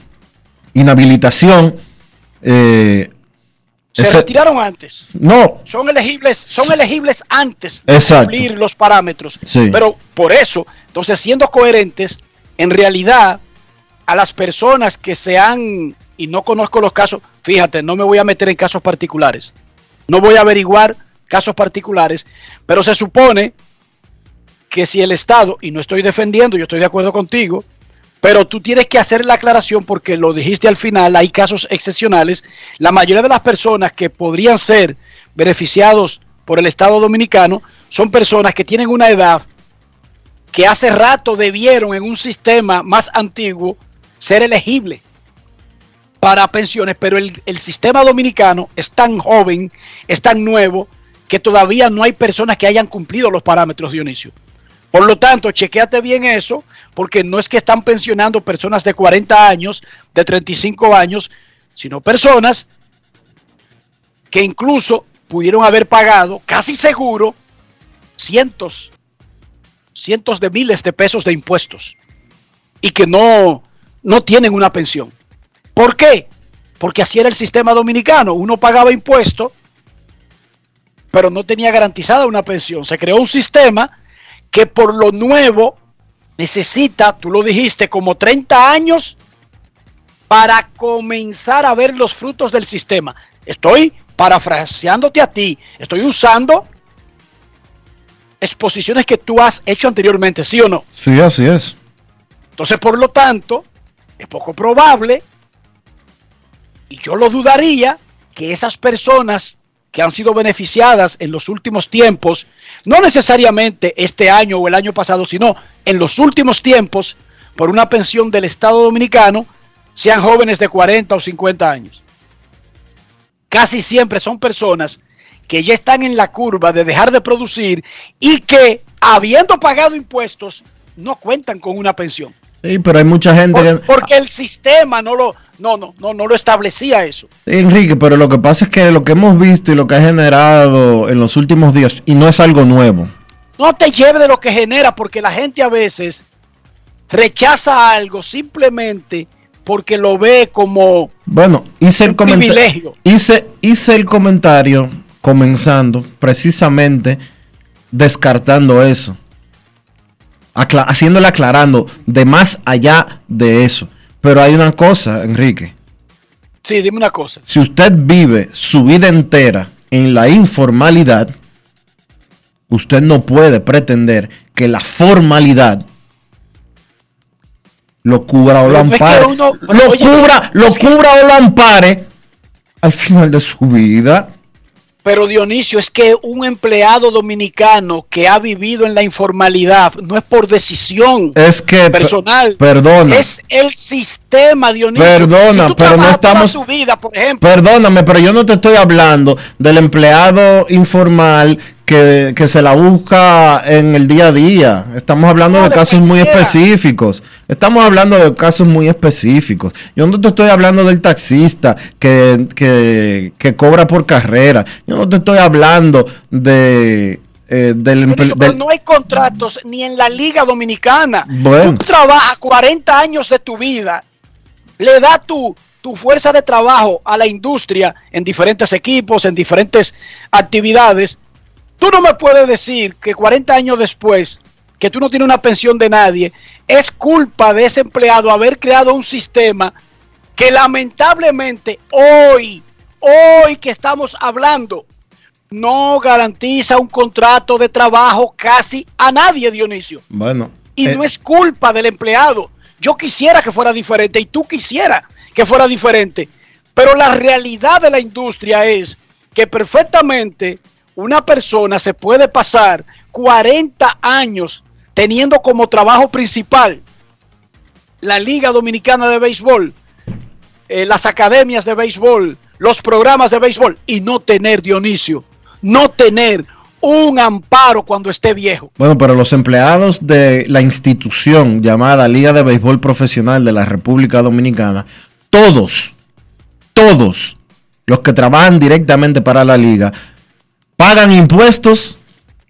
inhabilitación, eh, se retiraron antes. No. Son elegibles, son elegibles antes de cumplir los parámetros. Pero por eso, entonces siendo coherentes, en realidad a las personas que se han, y no conozco los casos, fíjate, no me voy a meter en casos particulares, no voy a averiguar casos particulares, pero se supone que si el Estado, y no estoy defendiendo, yo estoy de acuerdo contigo, pero tú tienes que hacer la aclaración porque lo dijiste al final, hay casos excepcionales. La mayoría de las personas que podrían ser beneficiados por el Estado dominicano son personas que tienen una edad que hace rato debieron en un sistema más antiguo ser elegible para pensiones, pero el, el, sistema dominicano es tan joven, es tan nuevo, que todavía no hay personas que hayan cumplido los parámetros, Dionisio. Por lo tanto, chequeate bien eso, porque no es que están pensionando personas de 40 años, de 35 años, sino personas que incluso pudieron haber pagado, casi seguro, cientos, cientos de miles de pesos de impuestos y que no, no tienen una pensión. ¿Por qué? Porque así era el sistema dominicano. Uno pagaba impuestos, pero no tenía garantizada una pensión. Se creó un sistema que por lo nuevo necesita, tú lo dijiste, como 30 años para comenzar a ver los frutos del sistema. Estoy parafraseándote a ti, estoy usando exposiciones que tú has hecho anteriormente, ¿sí o no? Sí, así es. Entonces, por lo tanto, es poco probable, y yo lo dudaría, que esas personas que han sido beneficiadas en los últimos tiempos, no necesariamente este año o el año pasado, sino en los últimos tiempos, por una pensión del Estado Dominicano, sean jóvenes de 40 o 50 años. Casi siempre son personas que ya están en la curva de dejar de producir y que, habiendo pagado impuestos, no cuentan con una pensión. Sí, pero hay mucha gente que... Porque el sistema no lo, no, no, no, no lo establecía eso. Enrique, pero lo que pasa es que lo que hemos visto y lo que ha generado en los últimos días, y no es algo nuevo. No te lleve de lo que genera, porque la gente a veces rechaza algo simplemente porque lo ve como bueno, hice el privilegio. Hice, hice el comentario comenzando precisamente descartando eso haciéndole aclarando de más allá de eso. Pero hay una cosa, Enrique. Sí, dime una cosa. Si usted vive su vida entera en la informalidad, usted no puede pretender que la formalidad lo cubra o lo ampare. lo cubra, lo cubra o lo ampare al final de su vida. Pero Dionisio, es que un empleado dominicano que ha vivido en la informalidad no es por decisión es que, personal. Perdona. Es el sistema, Dionisio. Perdona, pero no estamos. vida, por ejemplo, perdóname, pero yo no te estoy hablando del empleado informal que, se la busca en el día a día. Estamos hablando de casos muy específicos. Estamos hablando de casos muy específicos. Yo no te estoy hablando del taxista que, que, cobra por carrera. Yo no te estoy hablando de... Eh, del, no hay contratos ni en la Liga Dominicana. Tú trabajas 40 años de tu vida, le da tu, tu fuerza de trabajo a la industria en diferentes equipos, en diferentes actividades Tú no me puedes decir que 40 años después, que tú no tienes una pensión de nadie, es culpa de ese empleado haber creado un sistema que lamentablemente hoy, hoy que estamos hablando, no garantiza un contrato de trabajo casi a nadie, Dionisio. Bueno. Y no eh, es culpa del empleado. Yo quisiera que fuera diferente y tú quisieras que fuera diferente. Pero la realidad de la industria es que perfectamente una persona se puede pasar 40 años teniendo como trabajo principal la Liga Dominicana de Béisbol, eh, las academias de béisbol, los programas de béisbol y no tener, Dionisio, no tener un amparo cuando esté viejo. Bueno, pero los empleados de la institución llamada Liga de Béisbol Profesional de la República Dominicana, todos, todos los que trabajan directamente para la liga, pagan impuestos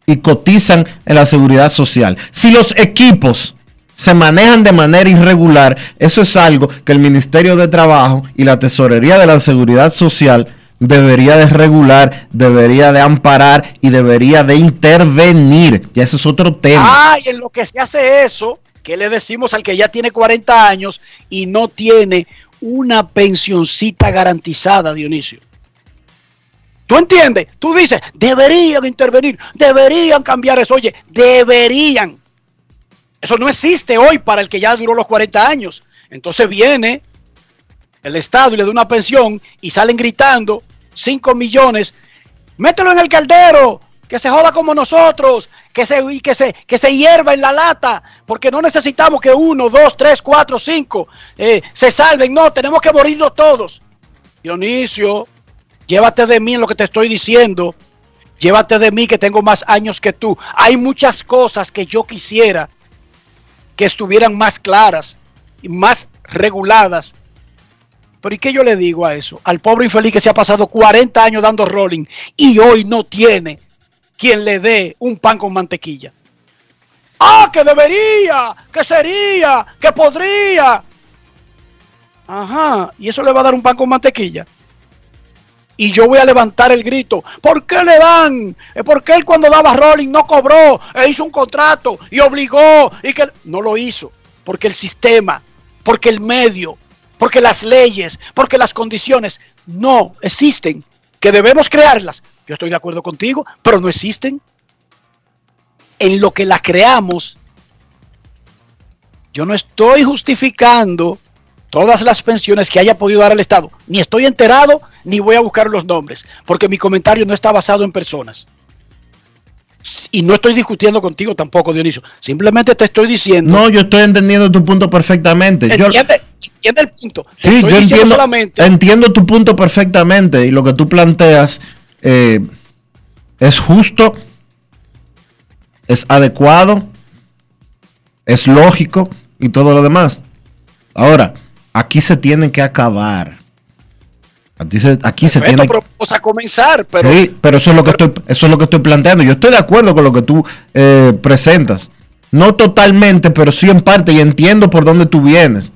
y cotizan en la seguridad social. Si los equipos se manejan de manera irregular, eso es algo que el Ministerio de Trabajo y la Tesorería de la Seguridad Social debería de regular, debería de amparar y debería de intervenir. Y ese es otro tema. Ah, y en lo que se hace eso, ¿qué le decimos al que ya tiene 40 años y no tiene una pensioncita garantizada, Dionisio? ¿Tú entiendes? Tú dices, deberían intervenir, deberían cambiar eso. Oye, deberían. Eso no existe hoy para el que ya duró los 40 años. Entonces viene el Estado y le da una pensión y salen gritando 5 millones. Mételo en el caldero, que se joda como nosotros, que se, que se, que se hierva en la lata, porque no necesitamos que uno, dos, tres, cuatro, cinco eh, se salven. No, tenemos que morirnos todos. Dionisio, Llévate de mí en lo que te estoy diciendo. Llévate de mí que tengo más años que tú. Hay muchas cosas que yo quisiera que estuvieran más claras y más reguladas. Pero ¿y qué yo le digo a eso? Al pobre infeliz que se ha pasado 40 años dando rolling y hoy no tiene quien le dé un pan con mantequilla. Ah, que debería, que sería, que podría. Ajá, y eso le va a dar un pan con mantequilla y yo voy a levantar el grito. ¿Por qué le dan? ¿Por qué él cuando daba rolling no cobró? E hizo un contrato y obligó y que no lo hizo. Porque el sistema, porque el medio, porque las leyes, porque las condiciones no existen. Que debemos crearlas. Yo estoy de acuerdo contigo, pero no existen. En lo que las creamos, yo no estoy justificando todas las pensiones que haya podido dar el Estado. Ni estoy enterado, ni voy a buscar los nombres, porque mi comentario no está basado en personas. Y no estoy discutiendo contigo tampoco, Dionisio. Simplemente te estoy diciendo. No, yo estoy entendiendo tu punto perfectamente. Entiende, entiende el punto. sí, yo entiendo, entiendo tu punto perfectamente. Y lo que tú planteas eh, es justo, es adecuado, es lógico y todo lo demás. Ahora, aquí se tiene que acabar. Aquí se, aquí se tiene pero vamos a comenzar, pero... Sí, pero eso es lo que estoy, eso es lo que estoy planteando. Yo estoy de acuerdo con lo que tú eh, presentas. No totalmente, pero sí en parte, y entiendo por dónde tú vienes.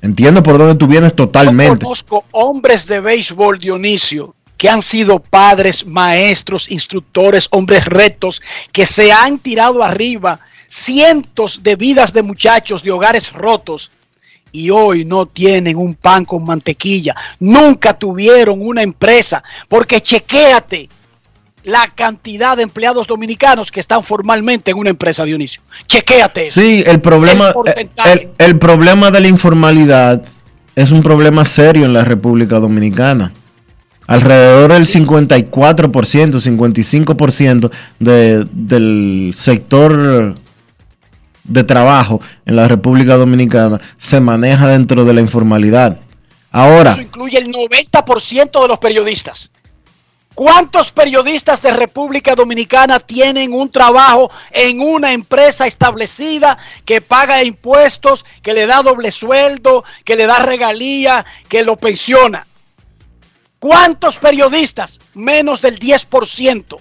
Entiendo por dónde tú vienes totalmente. Yo conozco hombres de béisbol, Dionisio, que han sido padres, maestros, instructores, hombres retos, que se han tirado arriba cientos de vidas de muchachos de hogares rotos y hoy no tienen un pan con mantequilla. Nunca tuvieron una empresa, porque chequéate la cantidad de empleados dominicanos que están formalmente en una empresa, Dionisio. Chequéate. Sí, el problema, el, problema de la informalidad es un problema serio en la República Dominicana. Alrededor del 54%, 55% de, del sector de trabajo en la República Dominicana se maneja dentro de la informalidad. Ahora. Eso incluye el 90% de los periodistas. ¿Cuántos periodistas de República Dominicana tienen un trabajo en una empresa establecida que paga impuestos, que le da doble sueldo, que le da regalía, que lo pensiona? ¿Cuántos periodistas? Menos del 10%.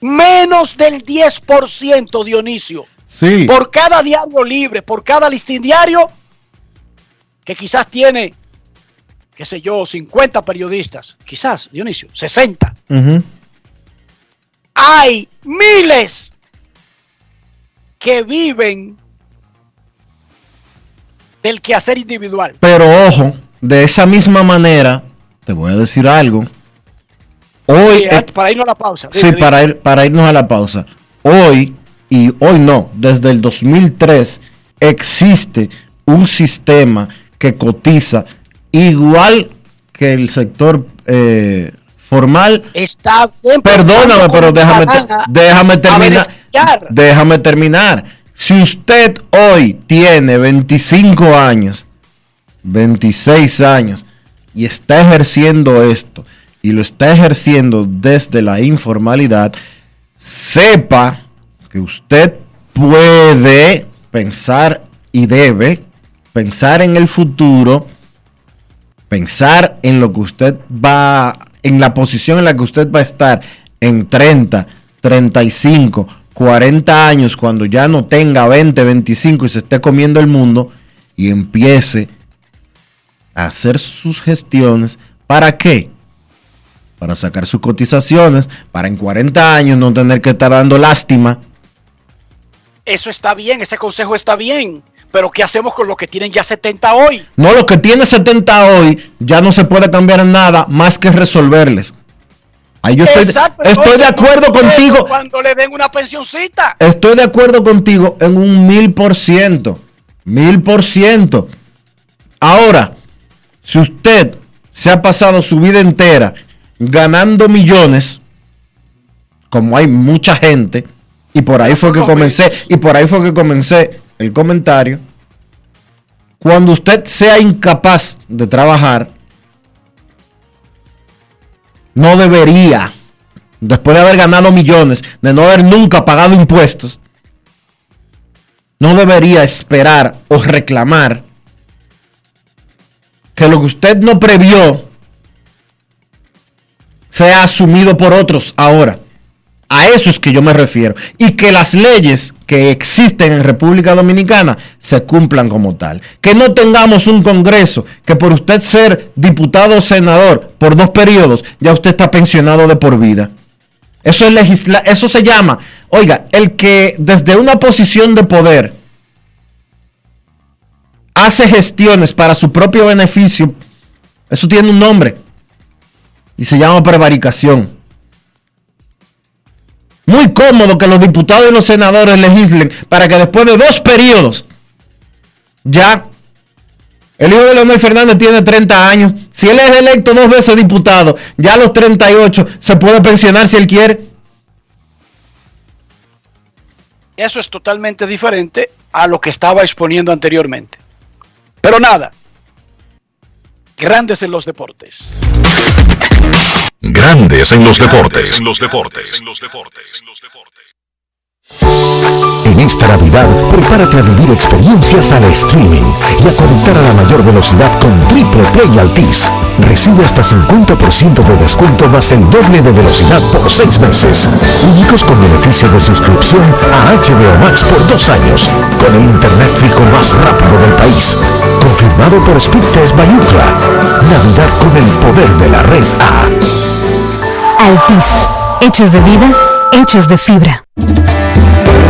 Menos del 10%, Dionisio. Sí. Por cada diario libre, por cada listín diario, que quizás tiene qué sé yo, 50 periodistas, quizás, Dionisio, 60. Hay miles que viven del quehacer individual. Pero ojo, de esa misma manera, te voy a decir algo. Hoy, para irnos a la pausa. sí, Para, ir, para irnos a la pausa. Hoy, y hoy no, desde el 2003 existe un sistema que cotiza igual que el sector eh, formal. Está bien. Perdóname, pero déjame, déjame terminar. Déjame terminar. Si usted hoy tiene 25 años, 26 años, y está ejerciendo esto, y lo está ejerciendo desde la informalidad, sepa que usted puede pensar y debe pensar en el futuro pensar en lo que usted va, en la posición en la que usted va a estar en 30, 35, 40 años, cuando ya no tenga 20, 25 y se esté comiendo el mundo y empiece a hacer sus gestiones. ¿Para qué? Para sacar sus cotizaciones, para en 40 años no tener que estar dando lástima. Eso está bien, ese consejo está bien. Pero ¿qué hacemos con los que tienen ya 70 hoy? No, los que tienen 70 hoy ya no se puede cambiar nada más que resolverles. Ahí yo estoy, estoy de acuerdo contigo. Cuando le den una pensioncita. Estoy de acuerdo contigo en un mil por ciento. Mil por ciento. Ahora, si usted se ha pasado su vida entera ganando millones, como hay mucha gente, y por ahí fue que comencé, y por ahí fue que comencé el comentario, cuando usted sea incapaz de trabajar, no debería, después de haber ganado millones, de no haber nunca pagado impuestos, no debería esperar o reclamar que lo que usted no previó sea asumido por otros ahora. A eso es que yo me refiero. Y que las leyes que existen en República Dominicana se cumplan como tal. Que no tengamos un Congreso que por usted ser diputado o senador por dos periodos, ya usted está pensionado de por vida. Eso es legisla eso se llama, oiga, el que desde una posición de poder hace gestiones para su propio beneficio, eso tiene un nombre y se llama prevaricación. Muy cómodo que los diputados y los senadores legislen para que después de dos periodos, ya, el hijo de Leonel Fernández tiene 30 años, si él es electo dos veces diputado, ya a los 38 se puede pensionar si él quiere. Eso es totalmente diferente a lo que estaba exponiendo anteriormente. Pero nada, grandes en los deportes. Grandes en los deportes. En los deportes. En los deportes. En esta Navidad, prepárate a vivir experiencias al streaming y a conectar a la mayor velocidad con Triple Play Altis. Recibe hasta 50% de descuento más el doble de velocidad por 6 meses. Únicos con beneficio de suscripción a HBO Max por 2 años, con el internet fijo más rápido del país. Confirmado por Speedtest Bayucla. Navidad con el poder de la red A. Altis, hechos de vida, hechos de fibra.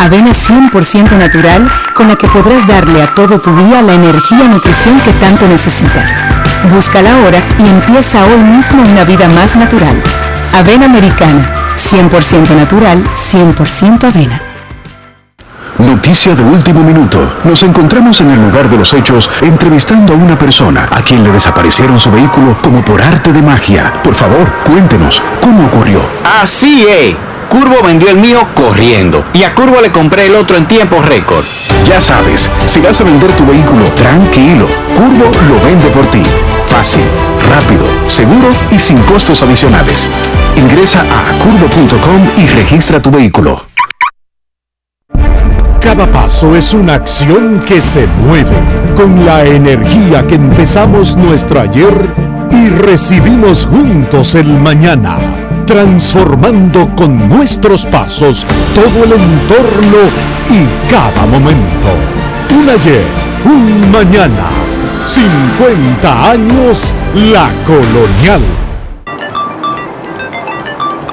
Avena 100% natural con la que podrás darle a todo tu día la energía y nutrición que tanto necesitas. Búscala ahora y empieza hoy mismo una vida más natural. Avena Americana, 100% natural, 100% avena. Noticia de último minuto. Nos encontramos en el lugar de los hechos entrevistando a una persona a quien le desaparecieron su vehículo como por arte de magia. Por favor, cuéntenos, ¿cómo ocurrió? Así es. Curvo vendió el mío corriendo y a Curvo le compré el otro en tiempo récord. Ya sabes, si vas a vender tu vehículo, tranquilo. Curvo lo vende por ti. Fácil, rápido, seguro y sin costos adicionales. Ingresa a curvo.com y registra tu vehículo. Cada paso es una acción que se mueve con la energía que empezamos nuestro ayer y recibimos juntos el mañana, transformando con nuestros pasos todo el entorno y cada momento. Un ayer, un mañana, 50 años la colonial.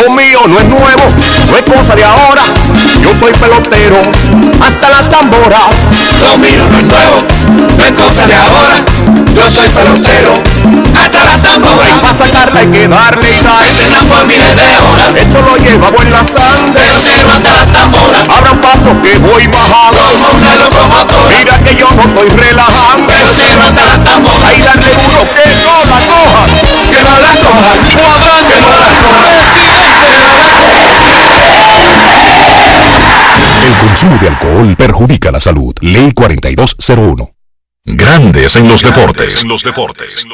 Lo mío no es nuevo, no es cosa de ahora. Yo soy pelotero, hasta las tamboras. Lo mío no es nuevo, no es cosa de ahora. Yo soy pelotero, hasta las tamboras. Para sacarla hay que darle sal. Por miles de horas. Esto lo lleva por la sangre. Pelotero hasta las tamboras. Abra un paso que voy bajando. Una locomotora. Mira que yo no estoy relajando. Pelotero hasta las tamboras. Ahí darle duro que no la coja. Que no la coja. Cuadrante. Que no la coja. Consumo de alcohol perjudica la salud. Ley 4201. Grandes en los deportes. En los deportes.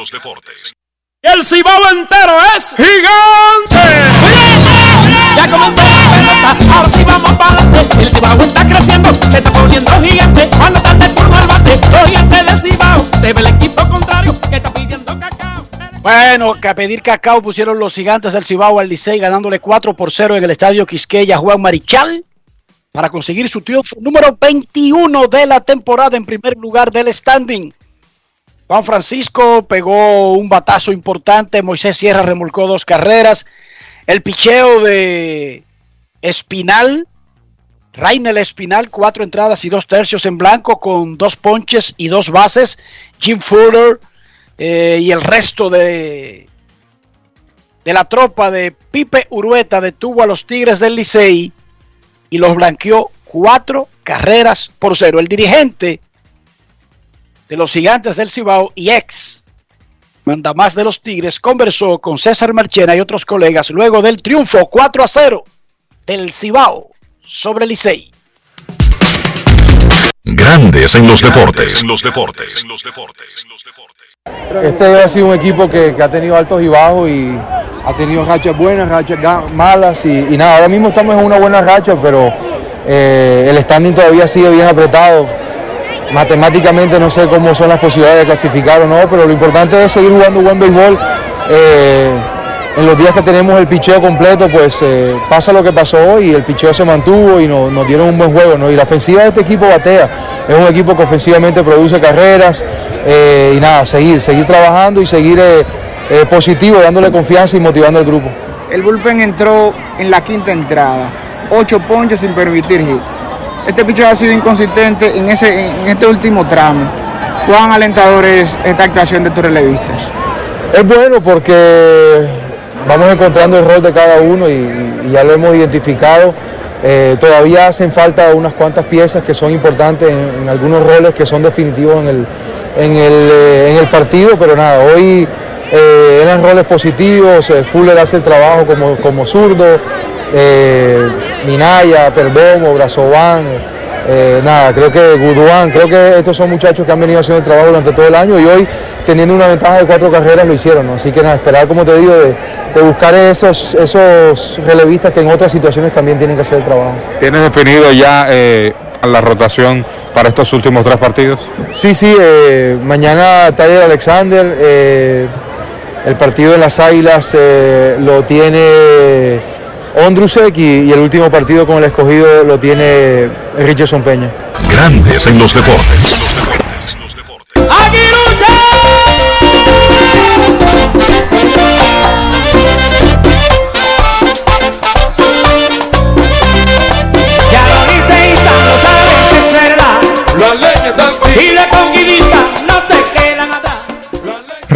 El cibao entero es gigante. Ya comenzó la pelota, ahora sí vamos para adelante. El cibao está creciendo, se está poniendo gigante. Cuando está el turno al bate, los gigantes del cibao. Se ve el equipo contrario que está pidiendo cacao. Bueno, que a pedir cacao pusieron los gigantes del Cibao al Licey ganándole 4 por 0 en el estadio Quisqueya Juan Marichal para conseguir su triunfo número 21 de la temporada en primer lugar del standing. Juan Francisco pegó un batazo importante, Moisés Sierra remolcó dos carreras, el picheo de Espinal, Rainel Espinal, cuatro entradas y dos tercios en blanco con dos ponches y dos bases, Jim Fuller eh, y el resto de, de la tropa de Pipe Urueta detuvo a los Tigres del Licey y los blanqueó cuatro carreras por cero. El dirigente de los gigantes del Cibao y ex mandamás de los Tigres conversó con César Marchena y otros colegas luego del triunfo 4 a 0 del Cibao sobre Licey. Grandes en los deportes. En los deportes. En los deportes. Este ha sido un equipo que, que ha tenido altos y bajos y ha tenido rachas buenas, rachas malas y, y nada, ahora mismo estamos en una buena racha, pero eh, el standing todavía sigue bien apretado. Matemáticamente no sé cómo son las posibilidades de clasificar o no, pero lo importante es seguir jugando buen béisbol. Eh, en los días que tenemos el picheo completo, pues eh, pasa lo que pasó y el picheo se mantuvo y no- nos dieron un buen juego. ¿no? Y la ofensiva de este equipo batea. Es un equipo que ofensivamente produce carreras eh, y nada, seguir, seguir trabajando y seguir eh, positivo, dándole confianza y motivando al grupo. El bullpen entró en la quinta entrada, ocho ponches sin permitir hit. Este picheo ha sido inconsistente en, ese, en este último tramo. ¿Cuán alentador es esta actuación de tus relevistas? Es bueno porque vamos encontrando el rol de cada uno y, ya lo hemos identificado. Eh, todavía hacen falta unas cuantas piezas que son importantes en, algunos roles que son definitivos en el, en el, eh, en el partido, pero nada, hoy eh, eran roles positivos, Fuller hace el trabajo como, como zurdo, Minaya, Perdomo, Brazovan, eh, nada, creo que Guduán, creo que estos son muchachos que han venido haciendo el trabajo durante todo el año y hoy teniendo una ventaja de cuatro carreras lo hicieron, ¿no? así que nada, esperar como te digo de, de buscar esos, esos relevistas que en otras situaciones también tienen que hacer el trabajo. ¿Tienes definido ya eh, la rotación para estos últimos tres partidos? Sí, sí, eh, mañana Tyler Alexander, el partido de las Águilas lo tiene Ondrusek y, y el último partido con el escogido lo tiene Richardson Peña. Grandes en los deportes. Ya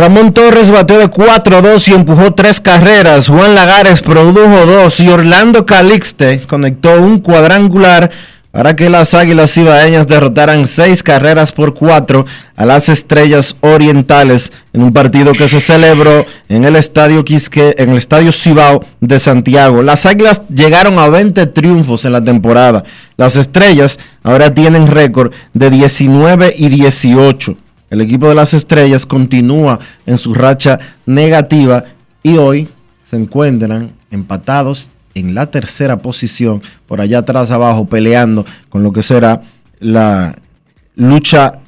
Ramón Torres bateó de 4-2 y empujó tres carreras. Juan Lagares produjo dos y Orlando Calixte conectó un cuadrangular para que las Águilas Ibaeñas derrotaran seis carreras por cuatro a las Estrellas Orientales en un partido que se celebró en el Estadio Quisque, en el Estadio Cibao de Santiago. Las Águilas llegaron a 20 triunfos en la temporada. Las Estrellas ahora tienen récord de 19 y 18. El equipo de las Estrellas continúa en su racha negativa y hoy se encuentran empatados en la tercera posición, por allá atrás abajo, peleando con lo que será la lucha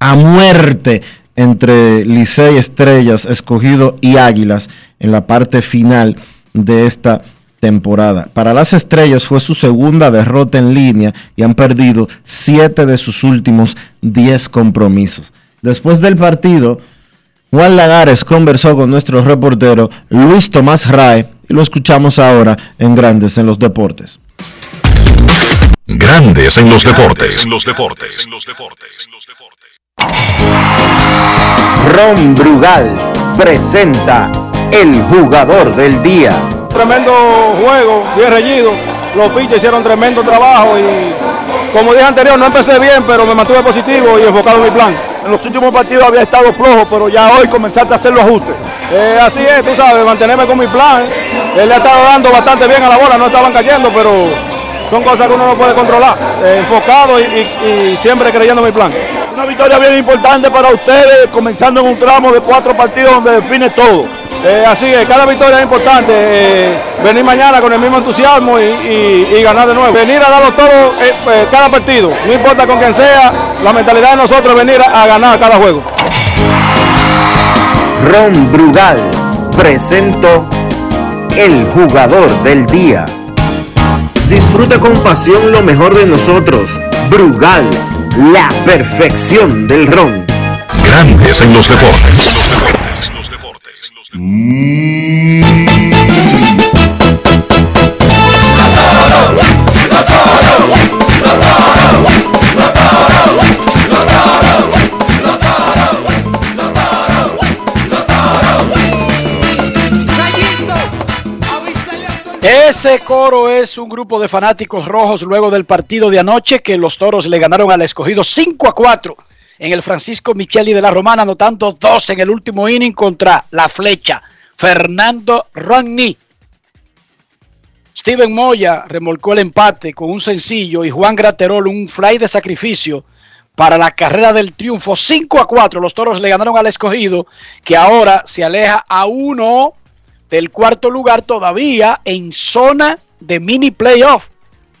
a muerte entre Licey Estrellas, Escogido y Águilas en la parte final de esta temporada. Para las Estrellas fue su segunda derrota en línea y han perdido siete de sus últimos diez compromisos. Después del partido, Juan Lagares conversó con nuestro reportero Luis Tomás Rae y lo escuchamos ahora en Grandes en los Deportes. Grandes en los deportes. En los deportes. Ron Brugal presenta el jugador del día. Tremendo juego, bien reñido. Los pitchers hicieron tremendo trabajo y como dije anterior, no empecé bien, pero me mantuve positivo y enfocado en mi plan. En los últimos partidos había estado flojo, pero ya hoy comenzaste a hacer los ajustes. Eh, así es, tú sabes, mantenerme con mi plan. Él le ha estado dando bastante bien a la bola, no estaban cayendo, pero son cosas que uno no puede controlar. Eh, enfocado y, y- y siempre creyendo en mi plan. Una victoria bien importante para ustedes, comenzando en un tramo de cuatro partidos donde define todo. Eh, así es, cada victoria es importante. eh, venir mañana con el mismo entusiasmo y, y- y ganar de nuevo. Venir a darlo todo eh, eh, cada partido, no importa con quién sea, la mentalidad de nosotros es venir a, a ganar cada juego. Ron Brugal presento el jugador del día. Disfruta con pasión lo mejor de nosotros. Brugal, la perfección del ron. Grandes en los deportes. Ese coro es un grupo de fanáticos rojos luego del partido de anoche que los toros le ganaron al escogido 5 a 4 en el Francisco Micheli de la Romana, anotando dos en el último inning contra la flecha. Fernando Rodney. Steven Moya remolcó el empate con un sencillo y Juan Graterol un fly de sacrificio para la carrera del triunfo 5 a 4. Los toros le ganaron al escogido que ahora se aleja a uno del cuarto lugar todavía en zona de mini playoff,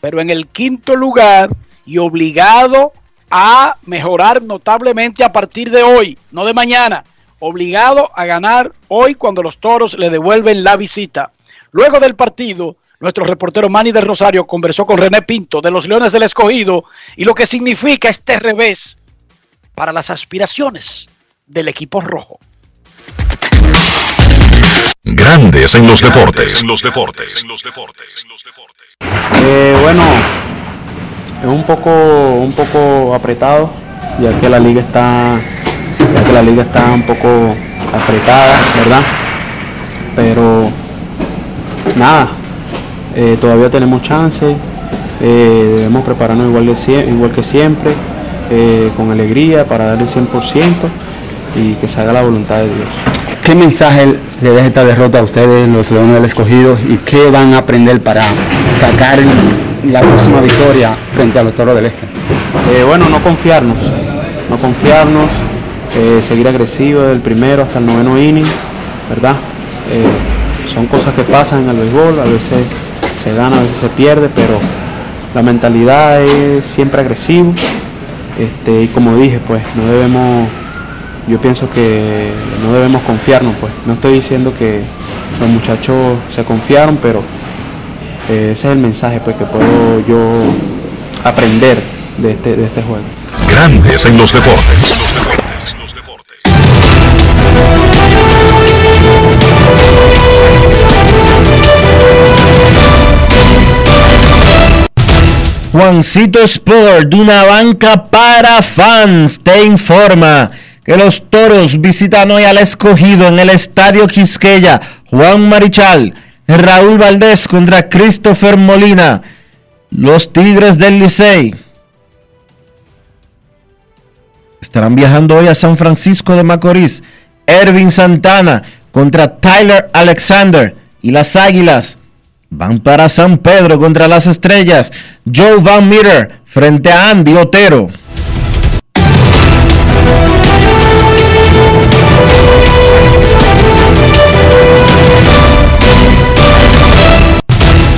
pero en el quinto lugar y obligado a mejorar notablemente a partir de hoy, no de mañana, obligado a ganar hoy cuando los toros le devuelven la visita. Luego del partido, nuestro reportero Manny del Rosario conversó con René Pinto de los Leones del Escogido y lo que significa este revés para las aspiraciones del equipo rojo. Grandes en los deportes. los deportes. Eh, bueno, es un poco, un poco apretado, ya que la liga está, ya que la liga está un poco apretada, ¿verdad? Pero nada, eh, todavía tenemos chance, eh, debemos prepararnos igual, de igual que siempre, eh, con alegría para dar el 100% y que se haga la voluntad de Dios. ¿Qué mensaje le deja esta derrota a ustedes, los Leones del Escogido, y qué van a aprender para sacar la próxima victoria frente a los Toros del Este? Eh, bueno, no confiarnos, no confiarnos, eh, seguir agresivo del primero hasta el noveno inning, ¿verdad? Eh, son cosas que pasan en el béisbol, a veces se gana, a veces se pierde, pero la mentalidad es siempre agresivo. Este, y como dije, pues no debemos, yo pienso que no debemos confiarnos, pues. No estoy diciendo que los muchachos se confiaron, pero ese es el mensaje pues, que puedo yo aprender de este, de este juego. Grandes en los deportes. Juancito Sport, una banca para fans, te informa que los toros visitan hoy al escogido en el Estadio Quisqueya. Juan Marichal, Raúl Valdés contra Christopher Molina. Los Tigres del Licey estarán viajando hoy a San Francisco de Macorís. Ervin Santana contra Tyler Alexander y las Águilas van para San Pedro contra las Estrellas. Joe Van Meter frente a Andy Otero.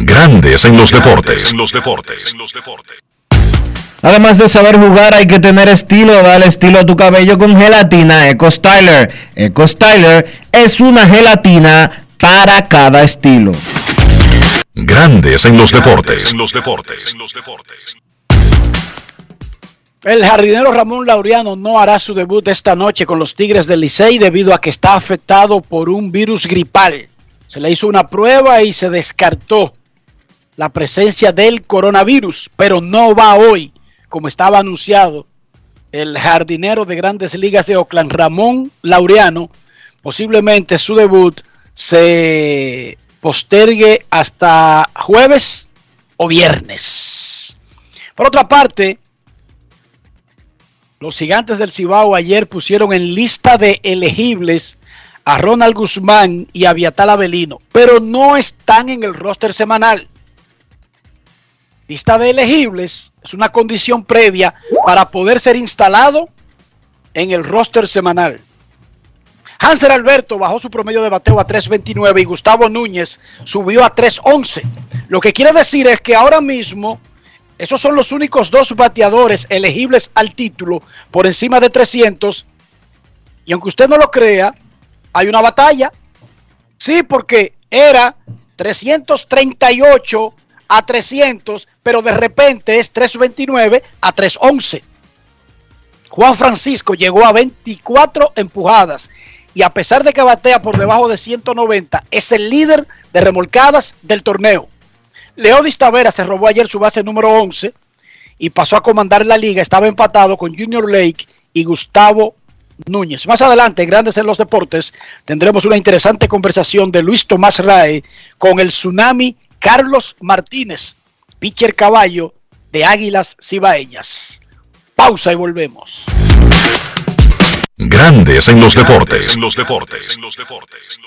Grandes en los deportes. los deportes. Además de saber jugar, hay que tener estilo. Dale estilo a tu cabello con gelatina Eco Styler. Eco Styler es una gelatina para cada estilo. Grandes en los deportes. los deportes. El jardinero Ramón Laureano no hará su debut esta noche con los Tigres del Licey debido a que está afectado por un virus gripal. Se le hizo una prueba y se descartó la presencia del coronavirus, pero no va hoy, como estaba anunciado el jardinero de grandes ligas de Oakland, Ramón Laureano. Posiblemente su debut se postergue hasta jueves o viernes. Por otra parte, los gigantes del Cibao ayer pusieron en lista de elegibles a Ronald Guzmán y a Viatal Avelino, pero no están en el roster semanal. Lista de elegibles es una condición previa para poder ser instalado en el roster semanal. Hanser Alberto bajó su promedio de bateo a 3.29 y Gustavo Núñez subió a 3.11. Lo que quiere decir es que ahora mismo esos son los únicos dos bateadores elegibles al título por encima de 300. Y aunque usted no lo crea, hay una batalla. Sí, porque era 338 a 300, pero de repente es 329 a 311. Juan Francisco llegó a 24 empujadas y a pesar de que batea por debajo de 190, es el líder de remolcadas del torneo. Leodis Tavera se robó ayer su base número 11 y pasó a comandar la liga. Estaba empatado con Junior Lake y Gustavo Núñez. Más adelante, en Grandes en los Deportes, tendremos una interesante conversación de Luis Tomás Rae con el Tsunami Carlos Martínez, pitcher caballo de Águilas Cibaeñas. Pausa y volvemos. Grandes en los deportes. En los deportes. En los deportes.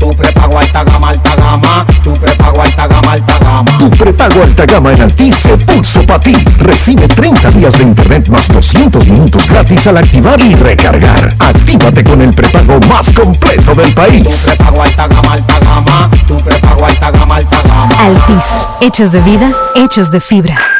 Tu prepago alta gama, alta gama. Tu prepago alta gama, alta gama. Tu prepago alta gama en Altis se puso para ti. Recibe 30 días de internet más 200 minutos gratis al activar y recargar. Actívate con el prepago más completo del país. Tu prepago alta gama, alta gama. Tu prepago alta gama, alta gama. Altis, hechos de vida, hechos de fibra.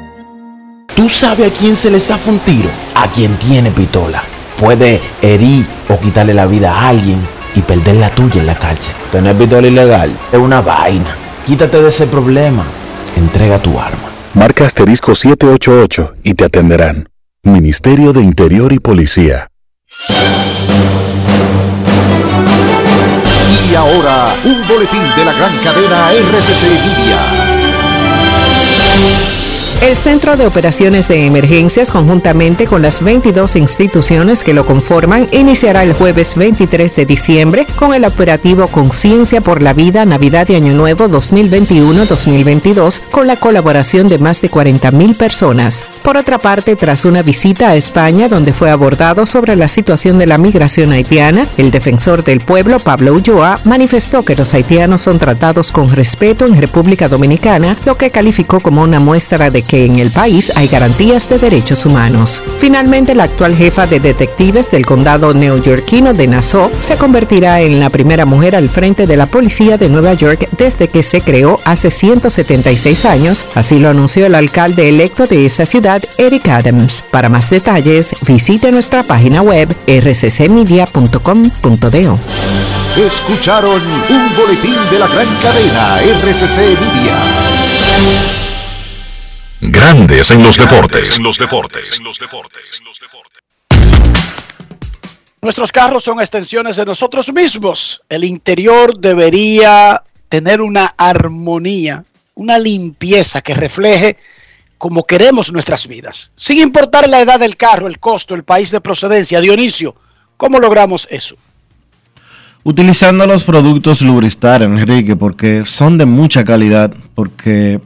¿Tú sabes a quién se le zafa un tiro? A quien tiene pistola. Puede herir o quitarle la vida a alguien y perder la tuya en la cárcel. Tener pistola ilegal es una vaina. Quítate de ese problema. Entrega tu arma. Marca asterisco 788 y te atenderán. Ministerio de Interior y Policía. Y ahora, un boletín de la gran cadena RCC Media. El Centro de Operaciones de Emergencias, conjuntamente con las 22 instituciones que lo conforman, iniciará el jueves 23 de diciembre con el operativo Conciencia por la Vida Navidad y Año Nuevo 2021-2022, con la colaboración de más de 40.000 personas. Por otra parte, tras una visita a España donde fue abordado sobre la situación de la migración haitiana, el defensor del pueblo, Pablo Ulloa, manifestó que los haitianos son tratados con respeto en República Dominicana, lo que calificó como una muestra de que en el país hay garantías de derechos humanos. Finalmente, la actual jefa de detectives del condado neoyorquino de Nassau se convertirá en la primera mujer al frente de la policía de Nueva York desde que se creó hace 176 años, así lo anunció el alcalde electo de esa ciudad, Eric Adams. Para más detalles, visite nuestra página web rccmedia.com.do. Escucharon un boletín de la gran cadena RCC Media. Grandes en los deportes. En los deportes. Nuestros carros son extensiones de nosotros mismos. El interior debería tener una armonía, una limpieza que refleje como queremos nuestras vidas. Sin importar la edad del carro, el costo, el país de procedencia. Dionisio, ¿cómo logramos eso? Utilizando los productos Lubristar, Enrique, porque son de mucha calidad, porque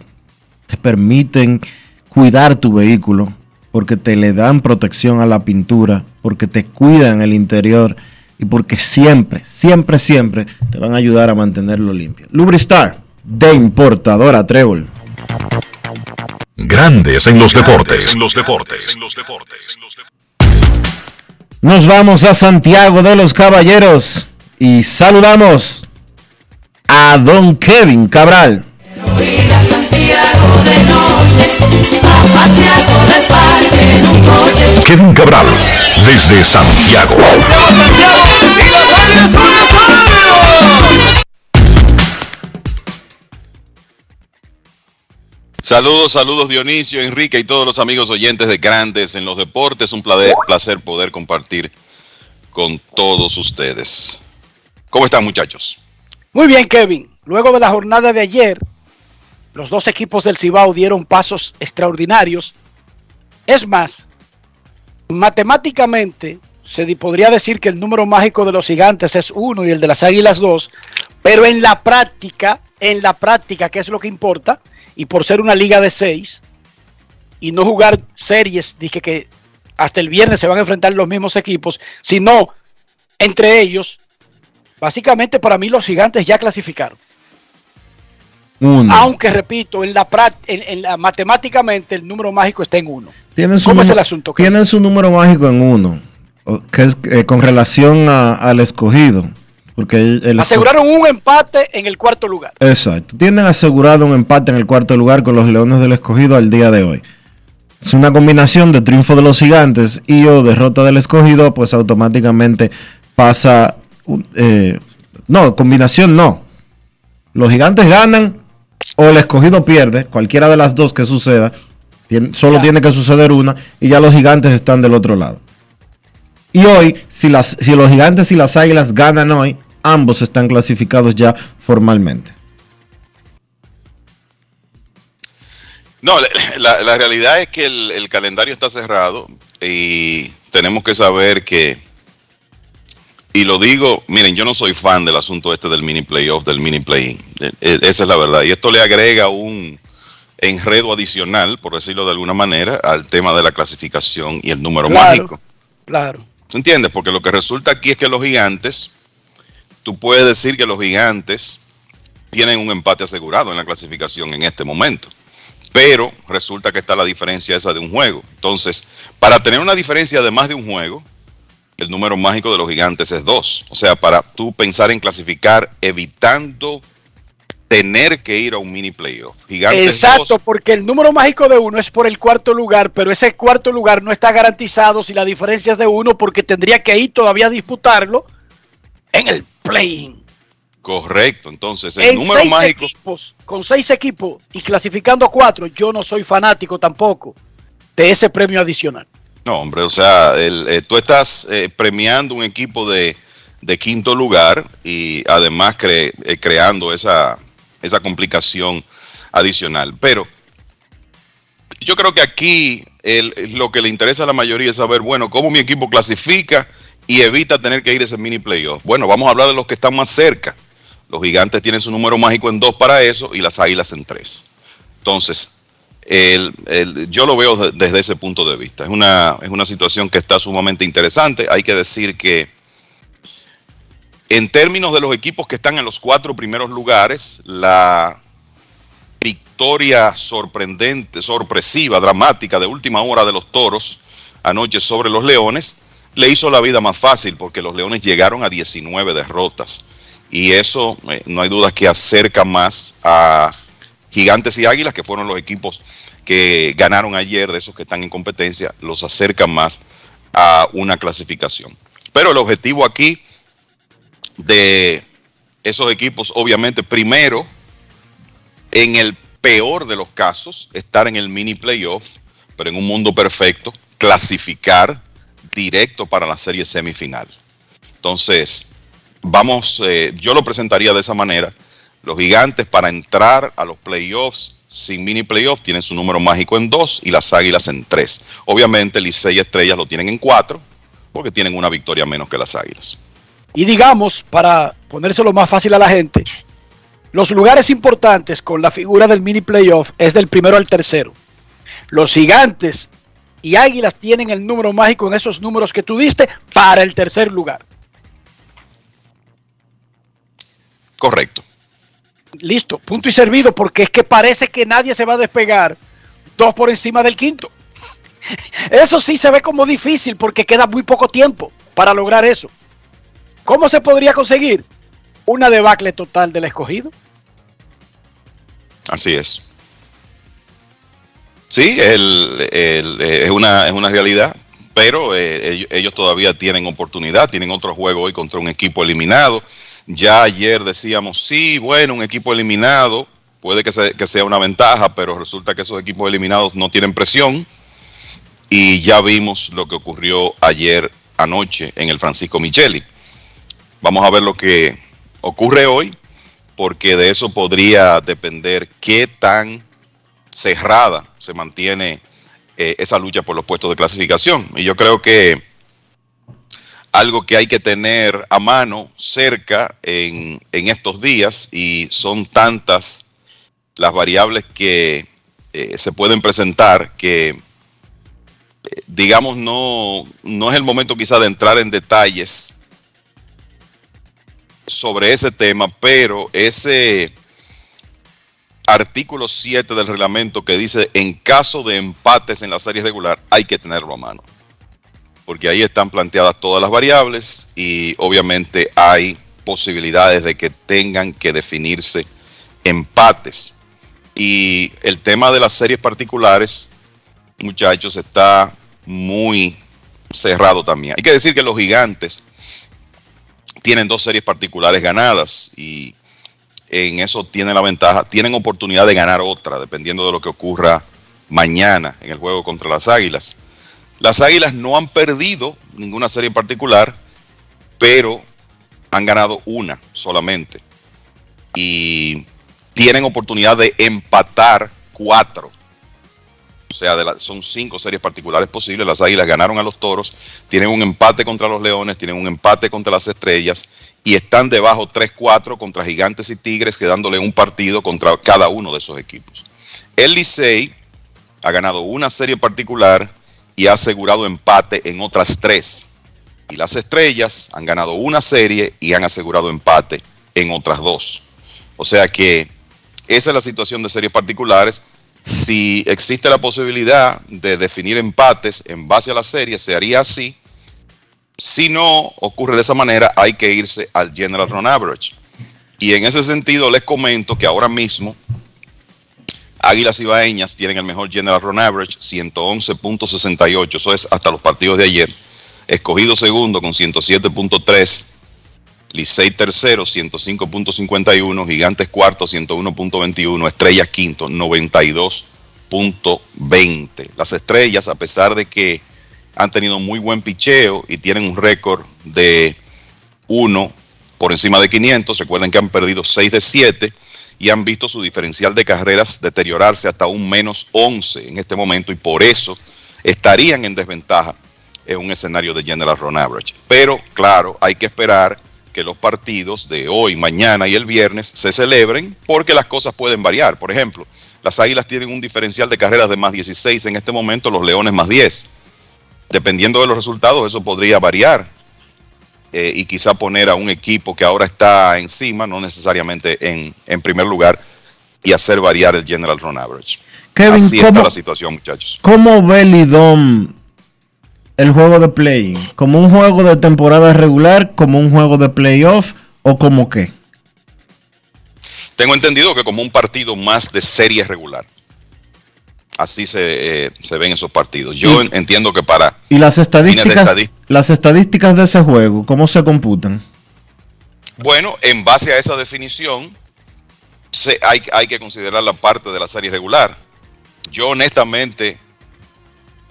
te permiten cuidar tu vehículo, porque te le dan protección a la pintura, porque te cuidan el interior y porque siempre, siempre, siempre te van a ayudar a mantenerlo limpio. Lubristar, de importadora Trébol. Grandes en los deportes. En los deportes. Nos vamos a Santiago de los Caballeros y saludamos a don Kevin Cabral. Kevin Cabral, desde Santiago. Saludos, saludos Dionisio, Enrique y todos los amigos oyentes de Grandes en los Deportes. Un placer, placer poder compartir con todos ustedes. ¿Cómo están muchachos? Muy bien, Kevin. Luego de la jornada de ayer, los dos equipos del Cibao dieron pasos extraordinarios. Es más, matemáticamente se podría decir que el número mágico de los gigantes es uno y el de las águilas dos, pero en la práctica, en la práctica, que es lo que importa, y por ser una liga de seis y no jugar series, dije que hasta el viernes se van a enfrentar los mismos equipos, sino entre ellos, básicamente para mí los gigantes ya clasificaron. Aunque repito, en la, en, la matemáticamente el número mágico está en uno. ¿Cómo es el asunto? Tienen su número mágico en uno, que es eh, con relación al escogido. Porque Aseguraron un empate en el cuarto lugar. Exacto. Tienen asegurado un empate en el cuarto lugar con los Leones del Escogido al día de hoy. es una combinación de triunfo de los gigantes y o derrota del escogido, pues automáticamente pasa... eh, no, combinación no. Los gigantes ganan o el escogido pierde, cualquiera de las dos que suceda, solo tiene que suceder una y ya los gigantes están del otro lado. Y hoy, si, las, si los gigantes y las águilas ganan hoy, ambos están clasificados ya formalmente. No, la, la- la realidad es que el, el calendario está cerrado y tenemos que saber que, y lo digo, miren, yo no soy fan del asunto este del mini playoff, del mini play Esa es la verdad. Y esto le agrega un enredo adicional, por decirlo de alguna manera, al tema de la clasificación y el número Claro. mágico. Claro. ¿Tú entiendes? Porque lo que resulta aquí es que los gigantes, tú puedes decir que los gigantes tienen un empate asegurado en la clasificación en este momento. Pero resulta que está la diferencia esa de un juego. Entonces, para tener una diferencia de más de un juego, el número mágico de los gigantes es dos. O sea, para tú pensar en clasificar evitando tener que ir a un mini playoff. Gigantes Exacto, dos, porque el número mágico de uno es por el cuarto lugar, pero ese cuarto lugar no está garantizado si la diferencia es de uno, porque tendría que ir todavía a disputarlo en el play-in. correcto. Entonces, el En número seis mágico equipos, con seis equipos y clasificando cuatro, yo no soy fanático tampoco de ese premio adicional. No, hombre, o sea, eh, tú estás eh, premiando un equipo de, de quinto lugar y además cre- eh, creando esa, esa complicación adicional. Pero yo creo que aquí lo que le interesa a la mayoría es saber, bueno, cómo mi equipo clasifica y evita tener que ir a ese mini playoff. Bueno, vamos a hablar de los que están más cerca. Los gigantes tienen su número mágico en dos para eso y las águilas en tres. Entonces, yo lo veo de- desde ese punto de vista. Es una, es una situación que está sumamente interesante. Hay que decir que en términos de los equipos que están en los cuatro primeros lugares, la victoria sorprendente, sorpresiva, dramática de última hora de los toros anoche sobre los leones le hizo la vida más fácil porque los leones llegaron a 19 derrotas. Y eso, eh, no hay duda que acerca más a Gigantes y Águilas, que fueron los equipos que ganaron ayer, de esos que están en competencia, los acerca más a una clasificación. Pero el objetivo aquí de esos equipos, obviamente, primero, en el peor de los casos, estar en el mini playoff, pero en un mundo perfecto, clasificar directo para la serie semifinal. Entonces, vamos, eh, yo lo presentaría de esa manera. Los gigantes para entrar a los playoffs sin mini playoff tienen su número mágico en dos y las águilas en tres. Obviamente, Licey y Estrellas lo tienen en cuatro porque tienen una victoria menos que las águilas. Y digamos, para ponérselo más fácil a la gente, los lugares importantes con la figura del mini playoff es del primero al tercero. Los gigantes y águilas tienen el número mágico en esos números que tú diste para el tercer lugar. Correcto. Listo, punto y servido, porque es que parece que nadie se va a despegar dos por encima del quinto. (laughs) Eso sí se ve como difícil porque queda muy poco tiempo para lograr eso. ¿Cómo se podría conseguir? Una debacle total del escogido. Así es. Sí, el- eh, es, una, es una realidad, pero eh, ellos todavía tienen oportunidad, tienen otro juego hoy contra un equipo eliminado. Ya ayer decíamos, sí, bueno, un equipo eliminado puede que, se- que sea una ventaja, pero resulta que esos equipos eliminados no tienen presión. Y ya vimos lo que ocurrió ayer anoche en el Francisco Micheli. Vamos a ver lo que ocurre hoy, porque de eso podría depender qué tan cerrada se mantiene eh, esa lucha por los puestos de clasificación. Y yo creo que algo que hay que tener a mano cerca en, en estos días, y son tantas las variables que eh, se pueden presentar que, eh, digamos, no, no es el momento quizá de entrar en detalles sobre ese tema, pero ese artículo 7 del reglamento que dice en caso de empates en la serie regular hay que tenerlo a mano. Porque ahí están planteadas todas las variables y obviamente hay posibilidades de que tengan que definirse empates. Y el tema de las series particulares muchachos, está muy cerrado también. Hay que decir que los gigantes tienen dos series particulares ganadas y en eso tienen la ventaja. Tienen oportunidad de ganar otra, dependiendo de lo que ocurra mañana en el juego contra las Águilas. Las Águilas no han perdido ninguna serie en particular, pero han ganado una solamente. Y tienen oportunidad de empatar cuatro. O sea, son cinco series particulares posibles. Las Águilas ganaron a los Toros, tienen un empate contra los Leones, tienen un empate contra las Estrellas y están debajo 3-4 contra Gigantes y Tigres, quedándole un partido contra cada uno de esos equipos. El Licey ha ganado una serie particular y ha asegurado empate en otras tres. Y las Estrellas han ganado una serie y han asegurado empate en otras dos. O sea que esa es la situación de series particulares. Si existe la posibilidad de definir empates en base a la serie, se haría así. Si no ocurre de esa manera, hay que irse al General Run Average. Y en ese sentido les comento que ahora mismo Águilas Ibaeñas tienen el mejor General Run Average, 111.68. Eso es hasta los partidos de ayer. Escogido segundo con 107.3. Licey tercero, 105.51. Gigantes cuarto, 101.21. Estrellas quinto, 92.20. Las estrellas, a pesar de que han tenido muy buen picheo y tienen un récord de 1 por encima de 500, recuerden que han perdido 6 de 7 y han visto su diferencial de carreras deteriorarse hasta un menos 11 en este momento y por eso estarían en desventaja en un escenario de General Run Average. Pero claro, hay que esperar que los partidos de hoy, mañana y el viernes se celebren porque las cosas pueden variar. Por ejemplo, las Águilas tienen un diferencial de carreras de más 16 en este momento, los Leones más 10. Dependiendo de los resultados, eso podría variar eh, y quizá poner a un equipo que ahora está encima, no necesariamente en, en primer lugar, y hacer variar el General Run Average. Kevin, Así está ¿cómo- la situación, muchachos. ¿Cómo ve Lidom el juego de play? ¿Como un juego de temporada regular, como un juego de playoff o como qué? Tengo entendido que como un partido más de serie regular. Así se, eh, se ven esos partidos. Yo Y- entiendo que para ¿Y las estadísticas, estadí- las estadísticas de ese juego, cómo se computan? Bueno, en base a esa definición, se, hay, hay que considerar la parte de la serie regular. Yo honestamente,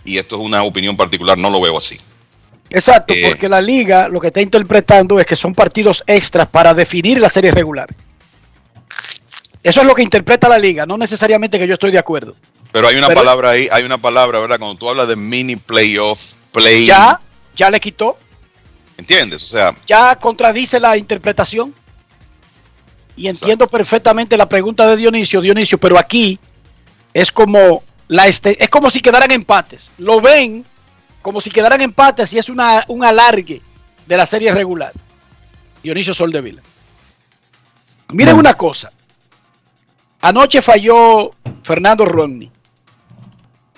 y esto es una opinión particular, no lo veo así. Exacto, Eh. porque la liga lo que está interpretando es que son partidos extras para definir la serie regular. Eso es lo que interpreta la liga, no necesariamente que yo estoy de acuerdo. Pero hay una Pero- palabra ahí, hay una palabra, ¿verdad? Cuando tú hablas de mini playoff, play, Ya, ya le quitó, ¿entiendes? O sea, ya contradice la interpretación. Y entiendo perfectamente la pregunta de Dionisio, Dionisio, pero aquí es como la este, es como si quedaran empates. Lo ven como si quedaran empates y es una, un alargue de la serie regular. Dionisio Soldevila. Miren una cosa. Anoche falló Fernando Rodney.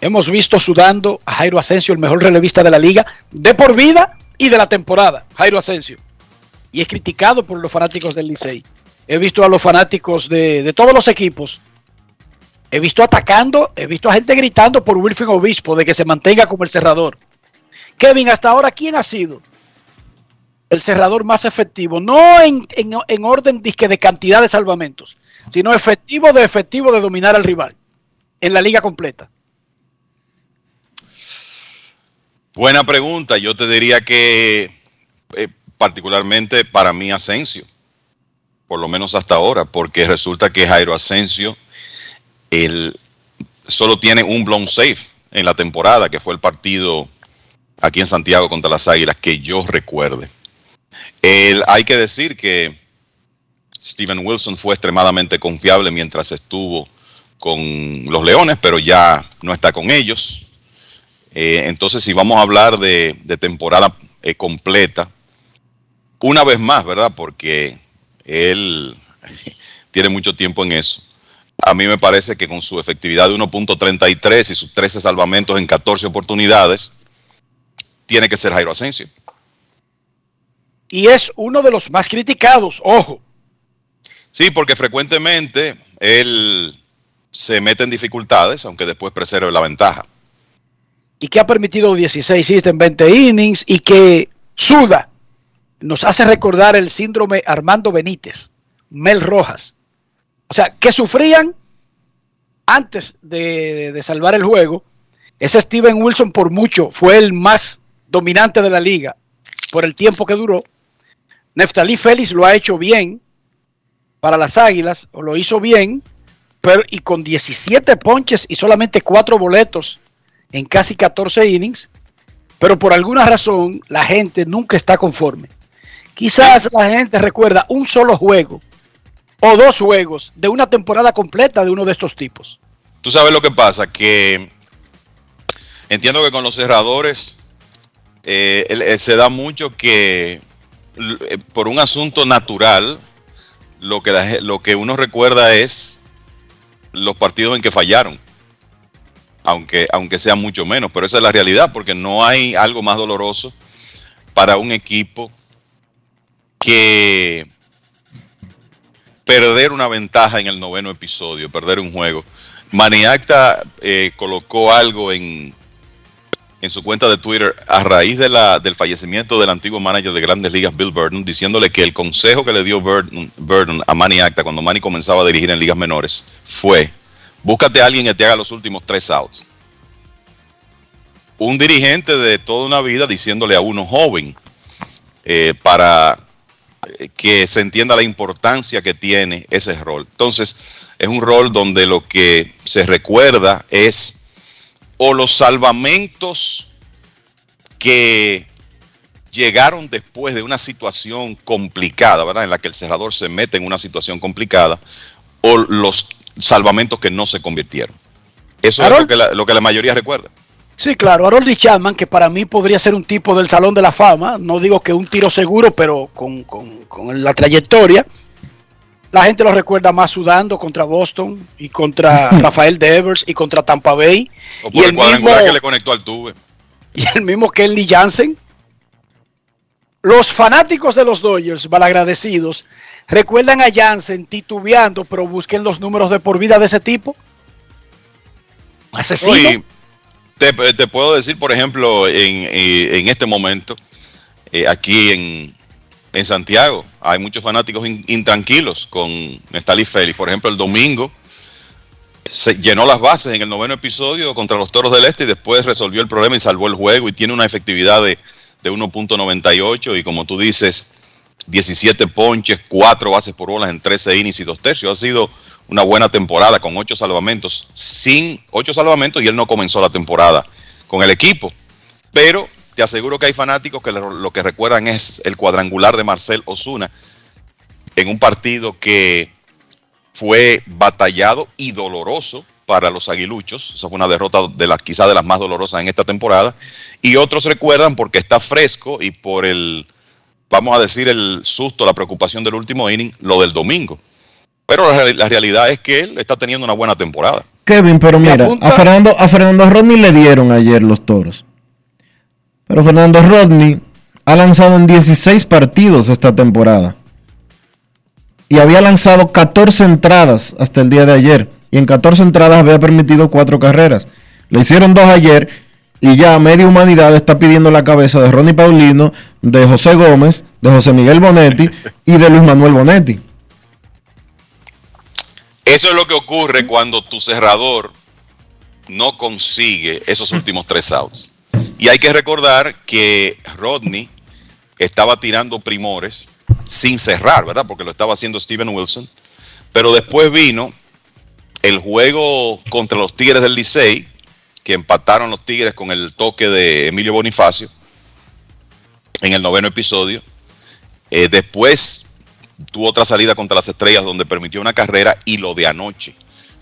Hemos visto sudando a Jairo Asensio, el mejor relevista de la liga, de por vida y de la temporada. Jairo Asensio. Y es criticado por los fanáticos del Licey. He visto a los fanáticos de, todos los equipos. He visto atacando, he visto a gente gritando por Wilfred Obispo de que se mantenga como el cerrador. Kevin, hasta ahora, ¿quién ha sido el cerrador más efectivo? No en, en- en orden de cantidad de salvamentos, sino efectivo de efectivo de dominar al rival en la liga completa. Buena pregunta. Yo te diría que eh, particularmente para mí Asensio, por lo menos hasta ahora, porque resulta que Jairo Asensio él solo tiene un blown safe en la temporada, que fue el partido aquí en Santiago contra las Águilas, que yo recuerde. El- hay que decir que Steven Wilson fue extremadamente confiable mientras estuvo con los Leones, pero ya no está con ellos. Eh, entonces, si vamos a hablar de, de temporada eh, completa, una vez más, ¿verdad? Porque él (laughs) tiene mucho tiempo en eso. A mí me parece que con su efectividad de 1.33 y sus 13 salvamentos en 14 oportunidades, tiene que ser Jairo Asensio. Y es uno de los más criticados, ojo. Sí, porque frecuentemente él se mete en dificultades, aunque después preserve la ventaja. Y que ha permitido 16 hits en 20 innings y que suda, nos hace recordar el síndrome Armando Benítez, Mel Rojas. O sea, que sufrían antes de, salvar el juego. Ese Steven Wilson por mucho fue el más dominante de la liga por el tiempo que duró. Neftalí Félix lo ha hecho bien para las Águilas, o lo hizo bien, pero y con 17 ponches y solamente 4 boletos en casi 14 innings, pero por alguna razón la gente nunca está conforme. Quizás la gente recuerda un solo juego o dos juegos de una temporada completa de uno de estos tipos. Tú sabes lo que pasa, que entiendo que con los cerradores eh, eh, se da mucho que eh, por un asunto natural, lo que, la lo que uno recuerda es los partidos en que fallaron. Aunque, aunque sea mucho menos, pero esa es la realidad, porque no hay algo más doloroso para un equipo que perder una ventaja en el noveno episodio, perder un juego. Maniacta eh, colocó algo en, en su cuenta de Twitter a raíz de la, del fallecimiento del antiguo manager de Grandes Ligas, Bill Burton, diciéndole que el consejo que le dio Burton, a Manny Acta cuando Manny comenzaba a dirigir en ligas menores fue, búscate a alguien que te haga los últimos tres outs. Un dirigente de toda una vida diciéndole a uno joven eh, para que se entienda la importancia que tiene ese rol. Entonces, es un rol donde lo que se recuerda es o los salvamentos que llegaron después de una situación complicada, ¿verdad? En la que el cerrador se mete en una situación complicada, o los salvamentos que no se convirtieron. Eso es lo que, la, lo que la mayoría recuerda. Sí, claro, Harold Chapman, que para mí podría ser un tipo del Salón de la Fama, no digo que un tiro seguro, pero con, con- con la trayectoria, la gente lo recuerda más sudando contra Boston y contra (laughs) Rafael Devers y contra Tampa Bay. O Y por el, el cuadrangular mismo- que le conectó al tuve. (laughs) y el mismo Kenley Jansen. Los fanáticos de los Dodgers, malagradecidos, recuerdan a Jansen titubeando, pero busquen los números de por vida de ese tipo. Asesino. Te, puedo decir, por ejemplo, en, eh, en este momento, eh, aquí en, en Santiago, hay muchos fanáticos in- intranquilos con Nestalí Félix. Por ejemplo, el domingo se llenó las bases en el noveno episodio contra los Toros del Este y después resolvió el problema y salvó el juego y tiene una efectividad de, de 1.98 y como tú dices, 17 ponches, 4 bases por bolas en 13 innings y 2 tercios. Ha sido una buena temporada con 8 salvamentos, sin 8 salvamentos y él no comenzó la temporada con el equipo. Pero te aseguro que hay fanáticos que lo, que recuerdan es el cuadrangular de Marcel Osuna en un partido que fue batallado y doloroso para los aguiluchos. Esa fue una derrota de las quizás de las más dolorosas en esta temporada. Y otros recuerdan porque está fresco y por el, vamos a decir, el susto, la preocupación del último inning, lo del domingo. Pero la, real- la realidad es que él está teniendo una buena temporada. Kevin, pero mira, a Fernando, a Fernando Rodney le dieron ayer los toros. Pero Fernando Rodney ha lanzado en 16 partidos esta temporada. Y había lanzado 14 entradas hasta el día de ayer. Y en 14 entradas había permitido 4 carreras. Le hicieron dos ayer y ya media humanidad está pidiendo la cabeza de Ronnie Paulino, de José Gómez, de José Miguel Bonetti y de Luis Manuel Bonetti. Eso es lo que ocurre cuando tu cerrador no consigue esos últimos tres outs. Y hay que recordar que Rodney estaba tirando primores sin cerrar, ¿verdad? Porque lo estaba haciendo Steven Wilson. Pero después vino el juego contra los Tigres del Licey, que empataron los Tigres con el toque de Emilio Bonifacio en el noveno episodio. Eh, después tuvo otra salida contra las estrellas donde permitió una carrera y lo de anoche.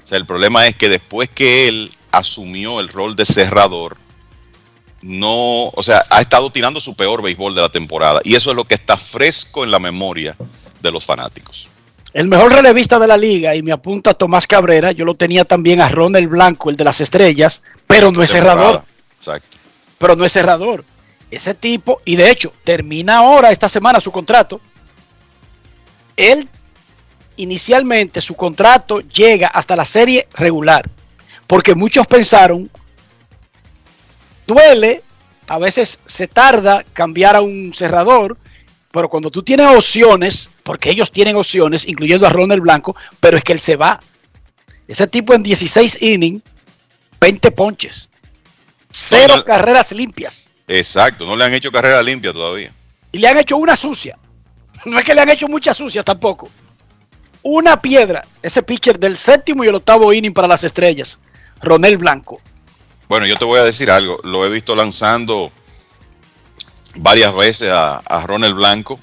O sea, el problema es que después que él asumió el rol de cerrador, no, o sea, ha estado tirando su peor béisbol de la temporada. Y eso es lo que está fresco en la memoria de los fanáticos. El mejor relevista de la liga, y me apunta Tomás Cabrera, yo lo tenía también a Ronald Blanco, el de las estrellas, pero no es cerrador. Exacto. Pero no es cerrador. Ese tipo, y de hecho, termina ahora esta semana su contrato. Él, inicialmente, su contrato llega hasta la serie regular. Porque muchos pensaron duele, a veces se tarda cambiar a un cerrador, pero cuando tú tienes opciones, porque ellos tienen opciones, incluyendo a Ronald Blanco, pero es que él se va. Ese tipo en 16 innings, 20 ponches, cero No, carreras limpias. Exacto, no le han hecho carrera limpia todavía. Y le han hecho una sucia. (laughs) No es que le han hecho muchas sucias tampoco. Una piedra, ese pitcher del séptimo y el octavo inning para las estrellas, Ronel Blanco. Bueno, yo te voy a decir algo. Lo he visto lanzando varias veces a, a Ronald Blanco,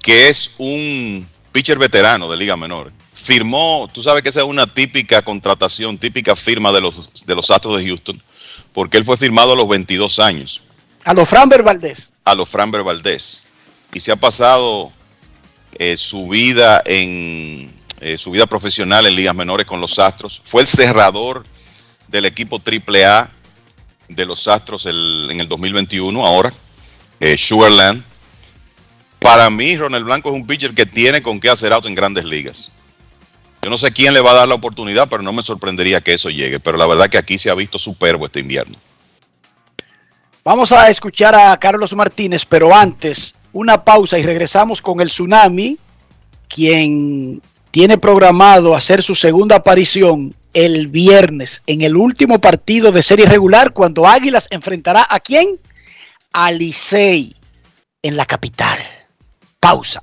que es un pitcher veterano de Liga Menor. Firmó, tú sabes que esa es una típica contratación, típica firma de los, de los Astros de Houston, porque él fue firmado a los 22 años, A los Framber Valdés. a los Framber Valdés. Y se ha pasado eh, su vida en eh, su vida profesional en ligas menores con los Astros. Fue el cerrador del equipo AAA de los Astros el- en el 2021, ahora, eh, Sugarland. Para mí, Ronald Blanco es un pitcher que tiene con qué hacer auto en grandes ligas. Yo no sé quién le va a dar la oportunidad, pero no me sorprendería que eso llegue. Pero la verdad que aquí se ha visto superbo este invierno. Vamos a escuchar a Carlos Martínez, pero antes una pausa y regresamos con el Tsunami, quien tiene programado hacer su segunda aparición el viernes en el último partido de serie regular cuando Águilas enfrentará a quién? A Licey en la capital. Pausa.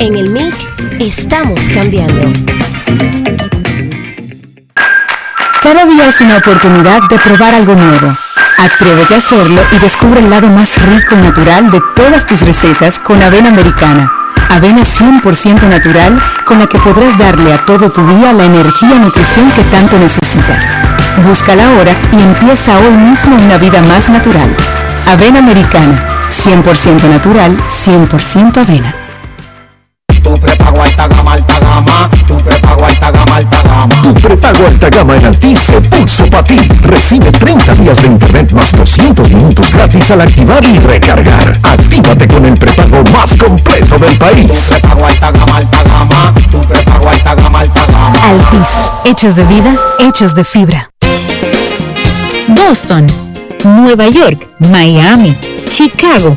En el MIC estamos cambiando. Cada día es una oportunidad de probar algo nuevo. Atrévete a hacerlo y descubre el lado más rico y natural de todas tus recetas con avena americana. Avena 100% natural con la que podrás darle a todo tu día la energía y nutrición que tanto necesitas. Búscala ahora y empieza hoy mismo una vida más natural. Avena americana, 100% natural, 100% avena. Tu prepago alta gama, alta gama. Tu prepago alta gama, alta gama. Tu prepago alta gama en Altis se puso para ti. Recibe 30 días de internet más 200 minutos gratis al activar y recargar. Actívate con el prepago más completo del país. Prepago alta gama, alta gama. Tu prepago alta gama, alta gama. Altis, hechos de vida, hechos de fibra. Boston, Nueva York, Miami, Chicago.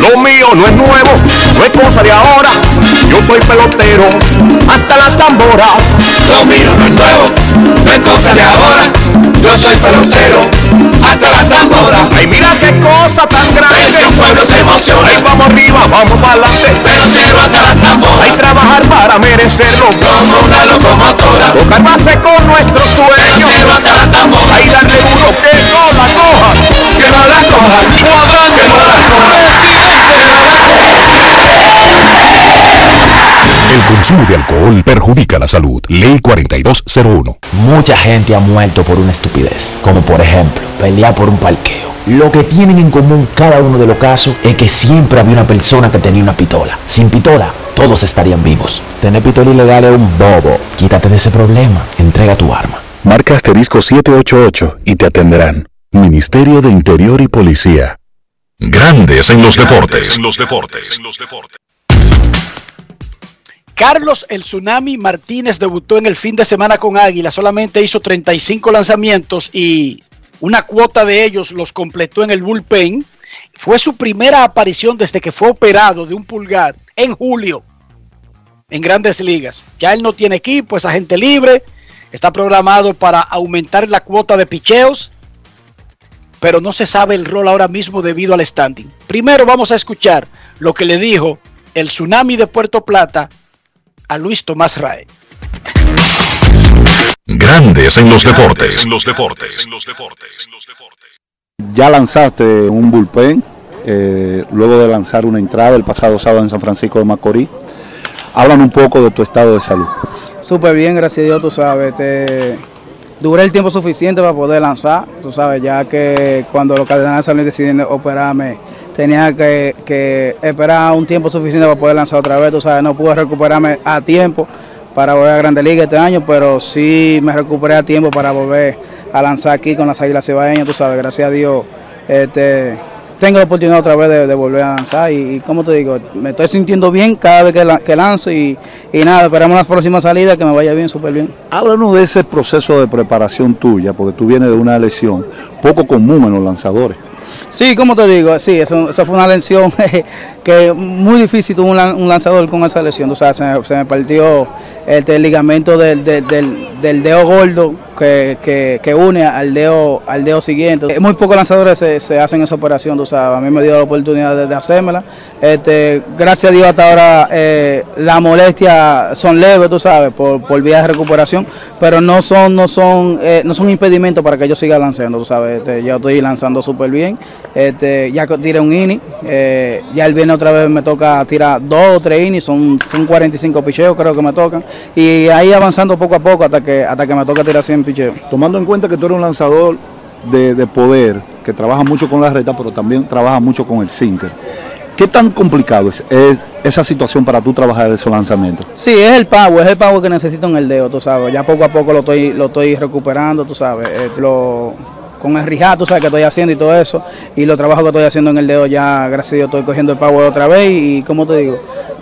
Lo mío no es nuevo, no es cosa de ahora. Yo soy pelotero, hasta las tamboras. Lo mío no es nuevo, no es cosa de ahora. Yo soy pelotero, hasta las tamboras. Ay, mira qué cosa tan grande. El pueblo se emociona. Ay, vamos arriba, vamos adelante. Pelotero hasta las tamboras. Hay trabajar para merecerlo. Como una locomotora. Tocar base con nuestro sueño. Pelotero hasta las tamboras. Ay, darle duro que consumo de alcohol perjudica la salud. Ley 4201. Mucha gente ha muerto por una estupidez, como por ejemplo, pelear por un parqueo. Lo que tienen en común cada uno de los casos es que siempre había una persona que tenía una pistola. Sin pistola, todos estarían vivos. Tener pistola ilegal es un bobo. Quítate de ese problema. Entrega tu arma. Marca asterisco 788 y te atenderán. Ministerio de Interior y Policía. Grandes en los deportes. En los deportes. Carlos el Tsunami Martínez debutó en el fin de semana con Águila, solamente hizo 35 lanzamientos y una cuota de ellos los completó en el bullpen. Fue su primera aparición desde que fue operado de un pulgar en julio en grandes ligas. Ya él no tiene equipo, es agente libre, está programado para aumentar la cuota de picheos. pero no se sabe el rol ahora mismo debido al standing. Primero vamos a escuchar lo que le dijo el tsunami de Puerto Plata a Luis Tomás Rae. Grandes en los deportes. En los deportes. Ya lanzaste un bullpen eh, luego de lanzar una entrada el pasado sábado en San Francisco de Macorís. Hablan un poco de tu estado de salud. Súper bien, gracias a Dios, tú sabes. Te... Duré el tiempo suficiente para poder lanzar, tú sabes, ya que cuando los Cardenales salieron deciden operarme, tenía que, esperar un tiempo suficiente para poder lanzar otra vez, tú sabes, no pude recuperarme a tiempo para volver a Grande Liga este año, pero sí me recuperé a tiempo para volver a lanzar aquí con las Águilas Cibaeñas, tú sabes, gracias a Dios. Este, tengo la oportunidad otra vez de, volver a lanzar y, y, como te digo, me estoy sintiendo bien cada vez que lanzo y, y, nada, esperamos las próximas salidas que me vaya bien, súper bien. Háblanos de ese proceso de preparación tuya, porque tú vienes de una lesión poco común en los lanzadores. Sí, como te digo, sí, eso, fue una lesión (laughs) que muy difícil tuvo un, lanzador con esa lesión, o sea, se me, partió el ligamento del, del, del, dedo gordo que, que, une al dedo, al dedo siguiente. Muy pocos lanzadores se, se, hacen esa operación, tú sabes, a mí me dio la oportunidad de, de hacérmela. Este, gracias a Dios hasta ahora eh, las molestias son leves, tú sabes, por, por vía de recuperación, pero no son, no son, eh, no son impedimentos para que yo siga lanzando, tú sabes, este, ya estoy lanzando súper bien, este, ya tiré un inning, eh, ya el viernes otra vez me toca tirar dos o tres innings, son, son 45 picheos creo que me tocan, y ahí avanzando poco a poco hasta que, hasta que me toca tirar 100 picheo. Tomando en cuenta que tú eres un lanzador de, de, poder, que trabaja mucho con la recta, pero también trabaja mucho con el sinker. ¿Qué tan complicado es, es, esa situación para tú trabajar esos lanzamientos? Sí, es el power, es el power que necesito en el dedo, tú sabes. Ya poco a poco lo estoy, lo estoy recuperando, tú sabes. Eh, lo, con el rijato, tú sabes, que estoy haciendo y todo eso. Y los trabajos que estoy haciendo en el dedo, ya, gracias a Dios, estoy cogiendo el power otra vez. Y, como te digo,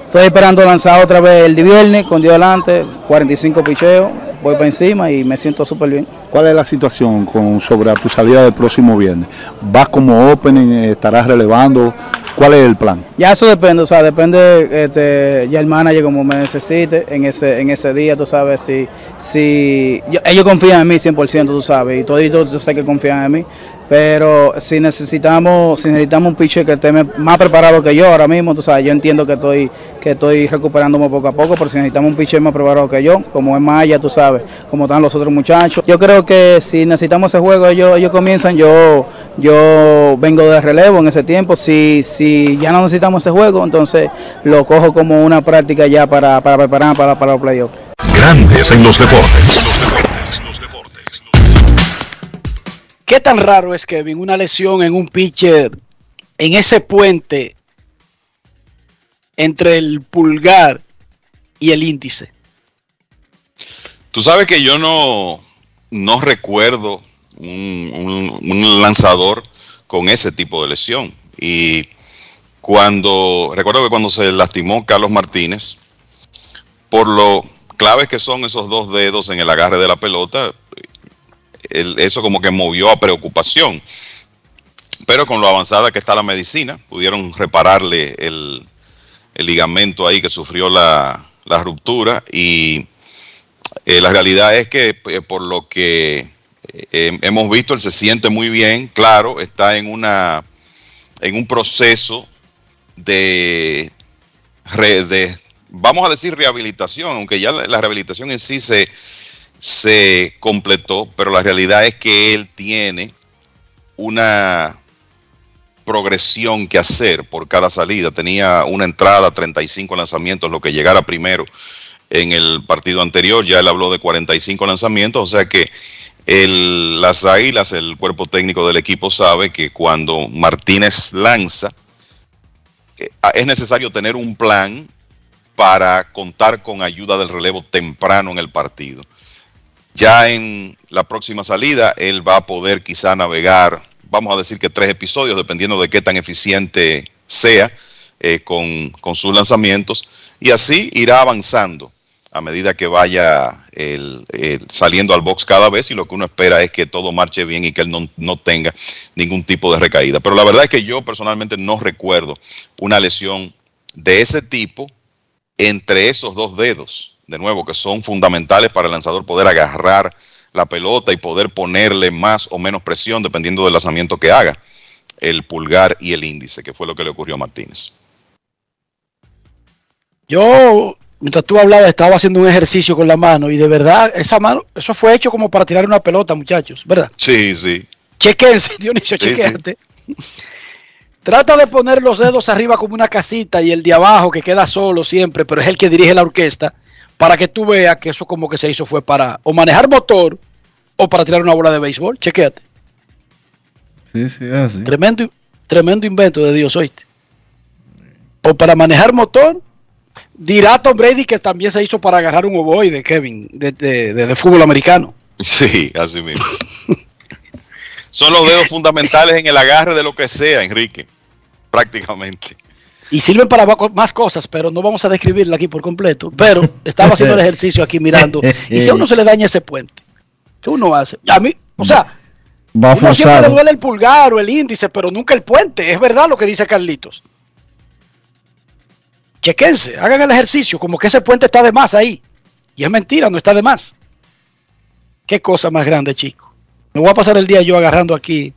estoy esperando lanzar otra vez el viernes con Dios delante, 45 picheos voy para encima y me siento súper bien. ¿Cuál es la situación con, sobre tu salida del próximo viernes? ¿Vas como opening, estarás relevando? ¿Cuál es el plan? Ya eso depende, o sea, depende este, ya el manager como me necesite en ese en ese día, tú sabes, si, si ellos confían en mí 100%, tú sabes, y todos yo sé que confían en mí, pero si necesitamos si necesitamos un pitcher que esté más preparado que yo ahora mismo, tú sabes, yo entiendo que estoy que estoy recuperándome poco a poco, pero si necesitamos un pitcher más preparado que yo, como es Maya, tú sabes, como están los otros muchachos, yo creo que si necesitamos ese juego, ellos, ellos comienzan, yo yo vengo de relevo en ese tiempo, si, si ya no necesitamos ese juego, entonces lo cojo como una práctica ya para, para preparar para, para los playoffs. Grandes en los deportes. ¿Qué tan raro es, Kevin, una lesión en un pitcher en ese puente entre el pulgar y el índice? Tú sabes que yo no, no recuerdo un, lanzador con ese tipo de lesión. Y cuando, recuerdo que cuando se lastimó Carlos Martínez, por lo claves que son esos dos dedos en el agarre de la pelota, el, eso como que movió a preocupación. Pero con lo avanzada que está la medicina, pudieron repararle el, ligamento ahí que sufrió la, la ruptura y eh, la realidad es que eh, por lo que eh, hemos visto, él se siente muy bien, claro, está en una en un proceso de, vamos a decir rehabilitación, aunque ya la, la rehabilitación en sí se, se completó, pero la realidad es que él tiene una progresión que hacer por cada salida. Tenía una entrada, 35 lanzamientos, lo que llegara primero en el partido anterior. Ya él habló de 45 lanzamientos, o sea que el, las águilas, el cuerpo técnico del equipo sabe que cuando Martínez lanza, eh, es necesario tener un plan para contar con ayuda del relevo temprano en el partido. Ya en la próxima salida, él va a poder quizá navegar, vamos a decir que tres episodios, dependiendo de qué tan eficiente sea eh, con sus lanzamientos, y así irá avanzando a medida que vaya saliendo al box cada vez y lo que uno espera es que todo marche bien y que él no, no, tenga ningún tipo de recaída. Pero la verdad es que yo personalmente no recuerdo una lesión de ese tipo entre esos dos dedos, de nuevo, que son fundamentales para el lanzador poder agarrar la pelota y poder ponerle más o menos presión dependiendo del lanzamiento que haga el pulgar y el índice, que fue lo que le ocurrió a Martínez. Yo, mientras tú hablabas, estaba haciendo un ejercicio con la mano y de verdad, esa mano, eso fue hecho como para tirar una pelota, muchachos, ¿verdad? Sí, sí. Chequense, (laughs) Dionisio, Sí, chequeate. Trata de poner los dedos arriba como una casita y el de abajo que queda solo siempre, pero es el que dirige la orquesta, para que tú veas que eso como que se hizo fue para o manejar motor o para tirar una bola de béisbol. Chequéate. Sí, sí, es así. Tremendo, tremendo invento de Dios, oíste. O para manejar motor, dirá Tom Brady que también se hizo para agarrar un ovoide, Kevin, de, de- de- de fútbol americano. Sí, así mismo. (laughs) Son los dedos fundamentales en el agarre de lo que sea, Enrique. Prácticamente. Y sirven para más cosas, pero no vamos a describirla aquí por completo. Pero estaba haciendo el (laughs) ejercicio aquí mirando. (laughs) Y si a uno se le daña ese puente, ¿qué uno hace? A mí, o sea, Va uno siempre le duele el pulgar o el índice, pero nunca el puente. Es verdad lo que dice Carlitos. Chequense, hagan el ejercicio, como que ese puente está de más ahí. Y es mentira, no está de más. Qué cosa más grande, chico. Me voy a pasar el día yo agarrando aquí.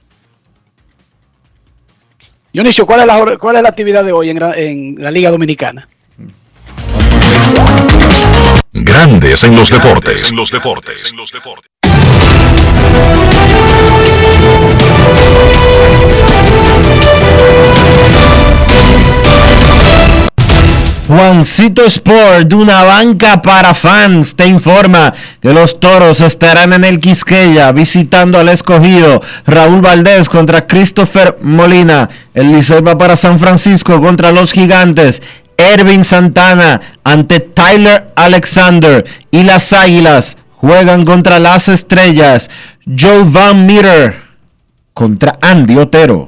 Dionisio, ¿cuál es la, hora- cuál es la actividad de hoy en, en la Liga Dominicana? Grandes en los deportes. En los deportes. Juancito Sport, una banca para fans, te informa que los toros estarán en el Quisqueya visitando al escogido Raúl Valdés contra Christopher Molina. El Licey va para San Francisco contra los gigantes. Ervin Santana ante Tyler Alexander y las Águilas juegan contra las Estrellas. Joe Van Meter contra Andy Otero.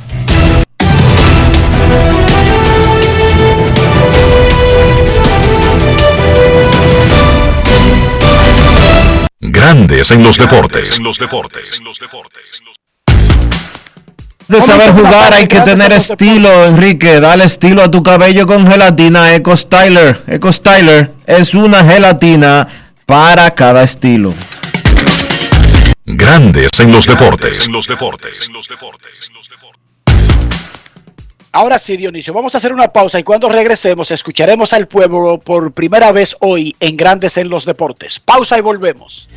Grandes en los deportes. En los deportes. De saber jugar hay que tener estilo, Enrique. Dale estilo a tu cabello con gelatina Eco Styler. Eco Styler es una gelatina para cada estilo. Grandes en los deportes. En los deportes. Ahora sí, Dionisio, vamos a hacer una pausa y cuando regresemos escucharemos al pueblo por primera vez hoy en Grandes en los Deportes. Pausa y volvemos.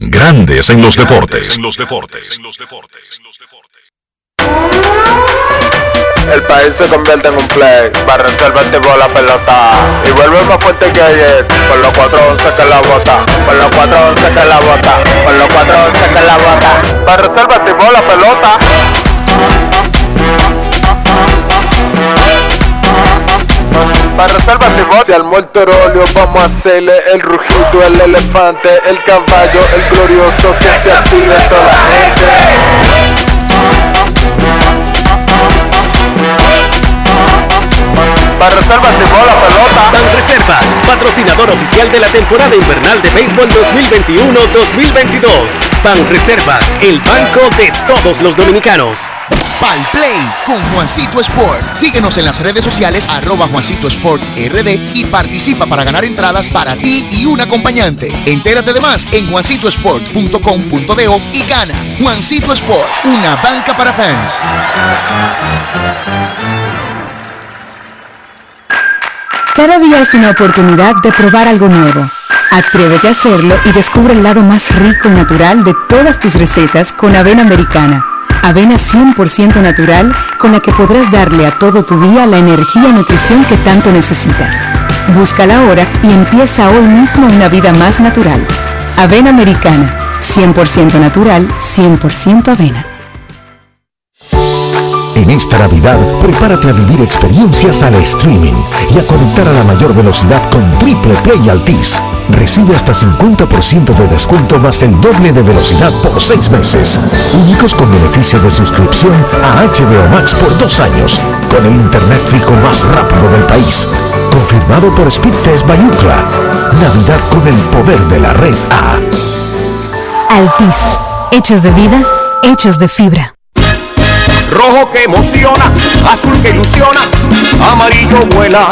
Grandes en los deportes. En los deportes. El país se convierte en un play, para reservar tipo la pelota y vuelve más fuerte que ayer, por los 411 que la bota, por los 411 que la bota, por los 411 que la bota, para reservar tipo la pelota. Para reservar tipo Si al morterolio vamos a hacerle el rugido, el elefante, el caballo, el glorioso que se active toda la gente. Para reservas tipo la pelota. Banreservas, patrocinador oficial de la temporada invernal de béisbol 2021-2022. Banreservas, el banco de todos los dominicanos. Pal Play con Juancito Sport. Síguenos en las redes sociales arroba Juancito Sport RD y participa para ganar entradas para ti y un acompañante. Entérate de más en juancitosport.com.de y gana. Juancito Sport, una banca para fans. Cada día es una oportunidad de probar algo nuevo. Atrévete a hacerlo y descubre el lado más rico y natural de todas tus recetas con avena americana. Avena 100% natural con la que podrás darle a todo tu día la energía y nutrición que tanto necesitas. Búscala ahora y empieza hoy mismo una vida más natural. Avena americana, 100% natural, 100% avena. En esta Navidad, prepárate a vivir experiencias al streaming y a conectar a la mayor velocidad con Triple Play Altis. Recibe hasta 50% de descuento más el doble de velocidad por seis meses. Únicos con beneficio de suscripción a HBO Max por dos años, con el internet fijo más rápido del país. Confirmado por Speedtest Bayucla. Navidad con el poder de la red A. Altis. Hechos de vida, hechos de fibra. Rojo que emociona, azul que ilusiona, amarillo vuela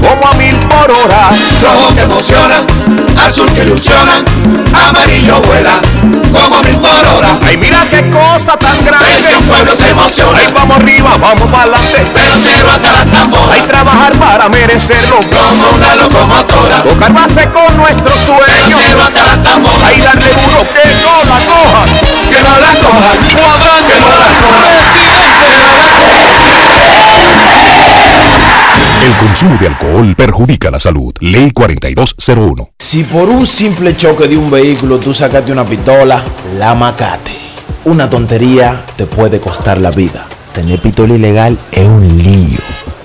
como a mil por hora. Rojo que emociona, azul que ilusiona, amarillo vuela como a mil por hora. Ay, mira qué cosa tan grande. El pueblo se emociona. Ay, vamos arriba, vamos adelante. Pero cero hasta la tambora. Hay trabajar para merecerlo. Como una locomotora. Tocar base con nuestro sueño. Cero hasta la tambora. Ahí darle duro que no la coja. Que no la coja. Cuadrante. Que no la coja. El consumo de alcohol perjudica la salud. Ley 4201. Si por un simple choque de un vehículo tú sacaste una pistola, la macate. Una tontería te puede costar la vida. Tener pistola ilegal es un lío.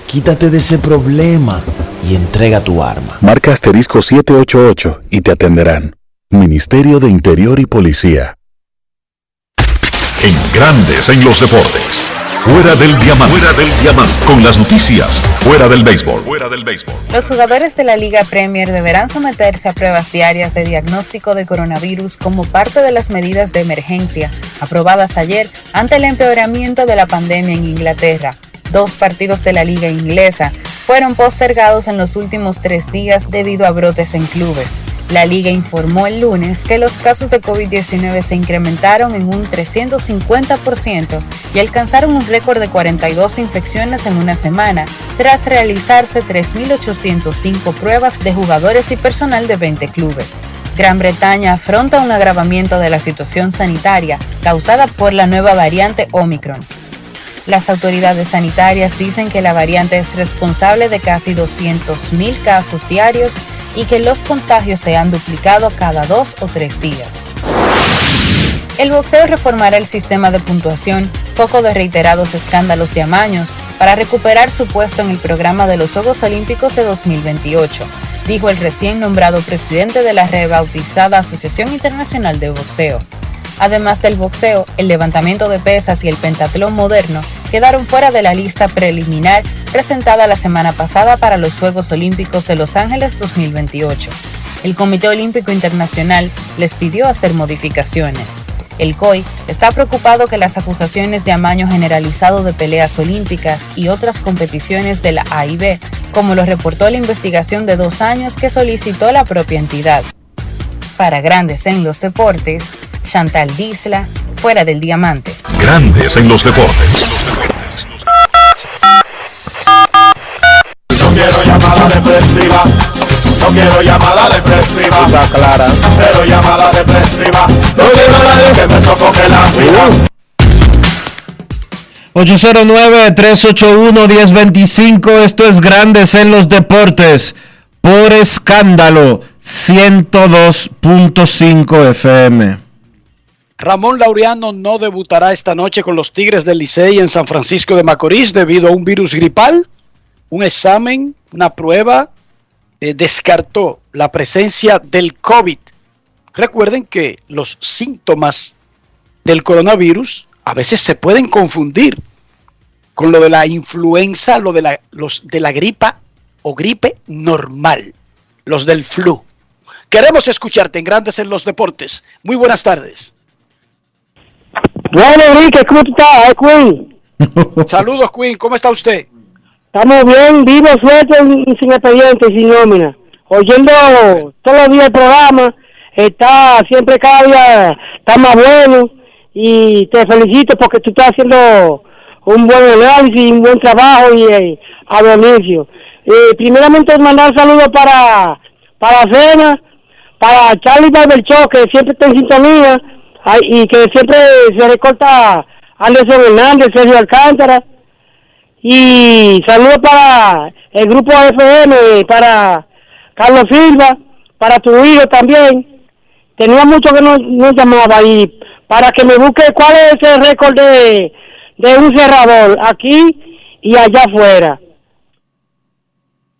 Quítate de ese problema y entrega tu arma. Marca asterisco 788 y te atenderán. Ministerio de Interior y Policía. En Grandes en los Deportes. Fuera del diamante. Fuera del diamante. Con las noticias. Fuera del béisbol. Fuera del béisbol. Los jugadores de la Liga Premier deberán someterse a pruebas diarias de diagnóstico de coronavirus como parte de las medidas de emergencia aprobadas ayer ante el empeoramiento de la pandemia en Inglaterra. Dos partidos de la liga inglesa fueron postergados en los últimos tres días debido a brotes en clubes. La liga informó el lunes que los casos de COVID-19 se incrementaron en un 350% y alcanzaron un récord de 42 infecciones en una semana, tras realizarse 3.805 pruebas de jugadores y personal de 20 clubes. Gran Bretaña afronta un agravamiento de la situación sanitaria causada por la nueva variante Omicron. Las autoridades sanitarias dicen que la variante es responsable de casi 200.000 casos diarios y que los contagios se han duplicado cada dos o tres días. El boxeo reformará el sistema de puntuación, foco de reiterados escándalos de amaños, para recuperar su puesto en el programa de los Juegos Olímpicos de 2028, dijo el recién nombrado presidente de la rebautizada Asociación Internacional de Boxeo. Además del boxeo, el levantamiento de pesas y el pentatlón moderno quedaron fuera de la lista preliminar presentada la semana pasada para los Juegos Olímpicos de Los Ángeles 2028. El Comité Olímpico Internacional les pidió hacer modificaciones. El COI está preocupado que las acusaciones de amaño generalizado de peleas olímpicas y otras competiciones de la AIB, como lo reportó la investigación de dos años que solicitó la propia entidad. Para Grandes en los Deportes, Chantal Disla, fuera del diamante. Grandes en los deportes. No quiero llamada depresiva. No quiero llamada depresiva. clara. Cero llamada depresiva. No quiero nadie que me sofoque la vida. 809-381-1025, esto es Grandes en los Deportes, por escándalo, 102.5 FM. Ramón Laureano no debutará esta noche con los Tigres del Licey en San Francisco de Macorís debido a un virus gripal. Un examen, una prueba, eh, descartó la presencia del COVID. Recuerden que los síntomas del coronavirus a veces se pueden confundir con lo de la influenza, lo los de la gripa o gripe normal, los del flu. Queremos escucharte en Grandes en los Deportes. Muy buenas tardes. Bueno, Enrique, ¿cómo tú estás, eh, Queen? (laughs) Saludos, Queen. ¿Cómo está usted? Estamos bien, vivos, sueltos y sin expediente y sin nómina. Oyendo todos los días el programa, está siempre cada día está más bueno y te felicito porque tú estás haciendo un buen análisis, un buen trabajo y eh, a Dionisio. Eh, primeramente mandar saludos para para Cena, para Charlie Barber Show, que siempre está en sintonía ay, y que siempre se recorta Anderson Hernández, Sergio Alcántara. Y saludos para el grupo FM, para Carlos Silva, para tu hijo también. Tenía mucho que no, no llamaba y para que me busque cuál es el récord de, de un cerrador aquí y allá afuera.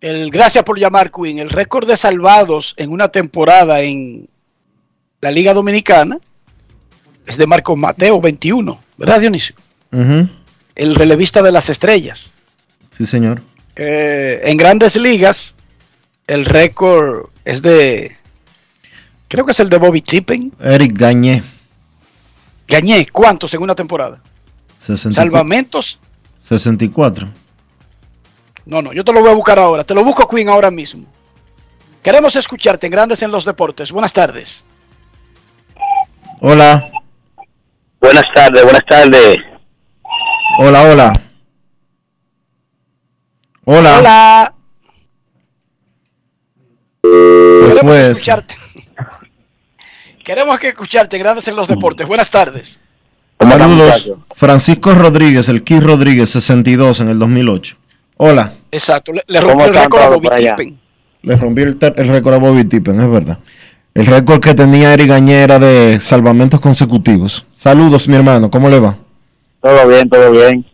El, gracias por llamar, Queen. El récord de salvados en una temporada en la Liga Dominicana es de Marcos Mateo, 21. ¿Verdad, Dionisio? El relevista de las estrellas. Sí, señor. Eh, en grandes ligas, el récord es de. Creo que es el de Bobby Tippen. Eric Gañé. Gañé, ¿cuántos en una temporada? 64. Salvamentos. 64. No, no, yo te lo voy a buscar ahora. Te lo busco, Queen, ahora mismo. Queremos escucharte en Grandes en los Deportes. Buenas tardes. Hola. Buenas tardes, buenas tardes. Hola, hola. Hola. Hola. Se Queremos fue. eso. escucharte. (laughs) Queremos que escucharte Grandes en los Deportes. Buenas tardes. Saludos. Francisco Rodríguez, el Keith Rodríguez, 62 en el 2008. Hola. Exacto. Le, le rompió el récord a Bobby Tippen. Le rompí el, el récord a Bobby Tippen, es verdad. El récord que tenía Eric Gañé era de salvamentos consecutivos. Saludos, mi hermano, ¿cómo le va? Todo bien, todo bien.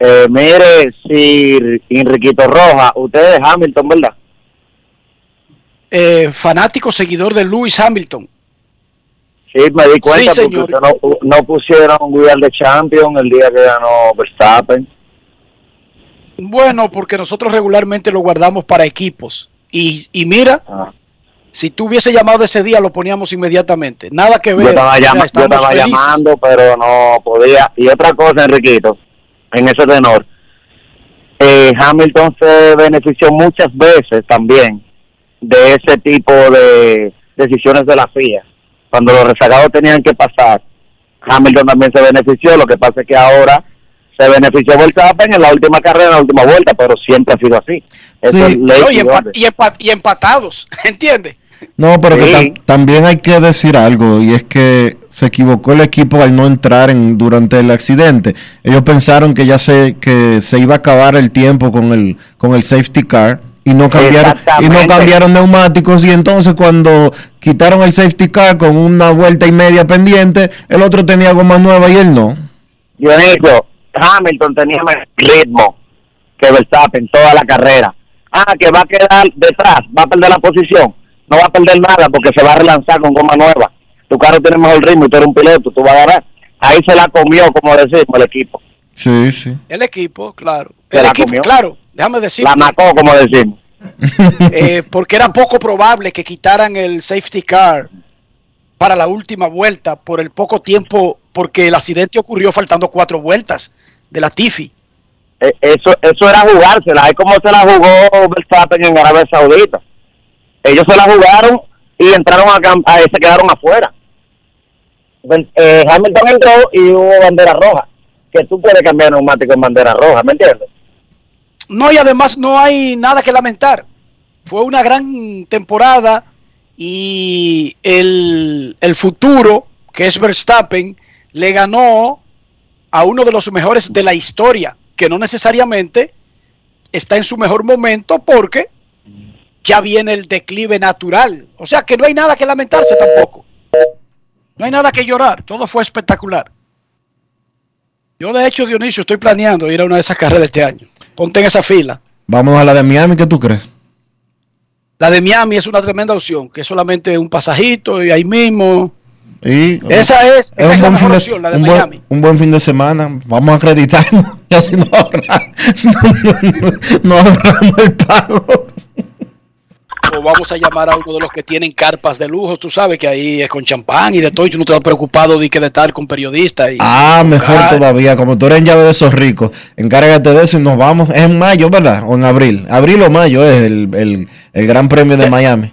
Eh, mire, si Enriquito Roja, usted es Hamilton, ¿verdad? Eh, fanático seguidor de Lewis Hamilton. Sí, me di cuenta Sí, porque señor. usted no, no pusieron Wheel de Champion el día que ganó Verstappen. Bueno, porque nosotros regularmente lo guardamos para equipos. Y, y mira, Ah. Si tú hubiese llamado ese día, lo poníamos inmediatamente. Nada que ver. Yo estaba, yo llamando, pero no podía. Y otra cosa, Enriquito, en ese tenor, eh, Hamilton se benefició muchas veces también de ese tipo de decisiones de la FIA. Cuando los rezagados tenían que pasar, Hamilton también se benefició. Lo que pasa es que ahora se benefició Verstappen en la última carrera, en la última vuelta, pero siempre ha sido así. Eso Sí. es ley No, y, y empa- orden. y empa- y empatados, (laughs) ¿entiendes? No, pero que tam- también hay que decir algo, y es que se equivocó el equipo al no entrar en, durante el accidente. Ellos pensaron que ya se, que se iba a acabar el tiempo con el, con el safety car y no cambiaron, y no cambiaron neumáticos, y entonces cuando quitaron el safety car con una vuelta y media pendiente, el otro tenía goma nueva y él no. Dionisio, Hamilton tenía más ritmo que Verstappen toda la carrera. Ah, que va a quedar detrás, va a perder la posición. No va a perder nada porque se va a relanzar con goma nueva. Tu carro tiene mejor ritmo y tú eres un piloto, tú vas a ganar. Ahí se la comió, como decimos, el equipo. Sí, sí. El equipo, claro. Se El la equipo, comió. claro. Déjame decir. La mató, como decimos. (laughs) eh, porque era poco probable que quitaran el safety car para la última vuelta por el poco tiempo, porque el accidente ocurrió faltando cuatro vueltas de la Tifi. Eh, Eso, eso era jugársela. Es como se la jugó Verstappen en Arabia Saudita. Ellos se la jugaron y entraron a, a se quedaron afuera. Eh, Hamilton entró y hubo bandera roja. Que tú puedes cambiar neumático en bandera roja, ¿me entiendes? No, y además no hay nada que lamentar. Fue una gran temporada y el, el futuro, que es Verstappen, le ganó a uno de los mejores de la historia, que no necesariamente está en su mejor momento porque ya viene el declive natural. O sea que no hay nada que lamentarse tampoco. No hay nada que llorar. Todo fue espectacular. Yo, de hecho, Dionisio, estoy planeando ir a una de esas carreras este año. Ponte en esa fila. Vamos a la de Miami, ¿qué tú crees? La de Miami es una tremenda opción, que es solamente un pasajito y ahí mismo. Y, Esa es, esa es la un buen mejor fin de- opción, la de un buen- Miami. un buen fin de semana. Vamos a acreditarnos (laughs) y así no, ahorra- (laughs) no, no- no ahorramos el pago. O vamos a llamar a uno de los que tienen carpas de lujo. Tú sabes que ahí es con champán y de todo, y tú no te vas preocupado de que de estar con periodistas. Y, Ah, mejor Ah, todavía. Como tú eres en llave de esos ricos, encárgate de eso y nos vamos. Es en mayo, ¿verdad? O en abril. Abril o mayo es el, el- el Gran Premio de Miami.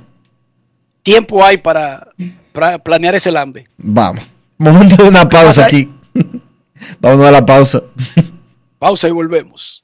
Tiempo hay para, para planear ese lambe. Vamos. Momento de una pausa aquí. (laughs) Vamos a la pausa. Pausa y volvemos.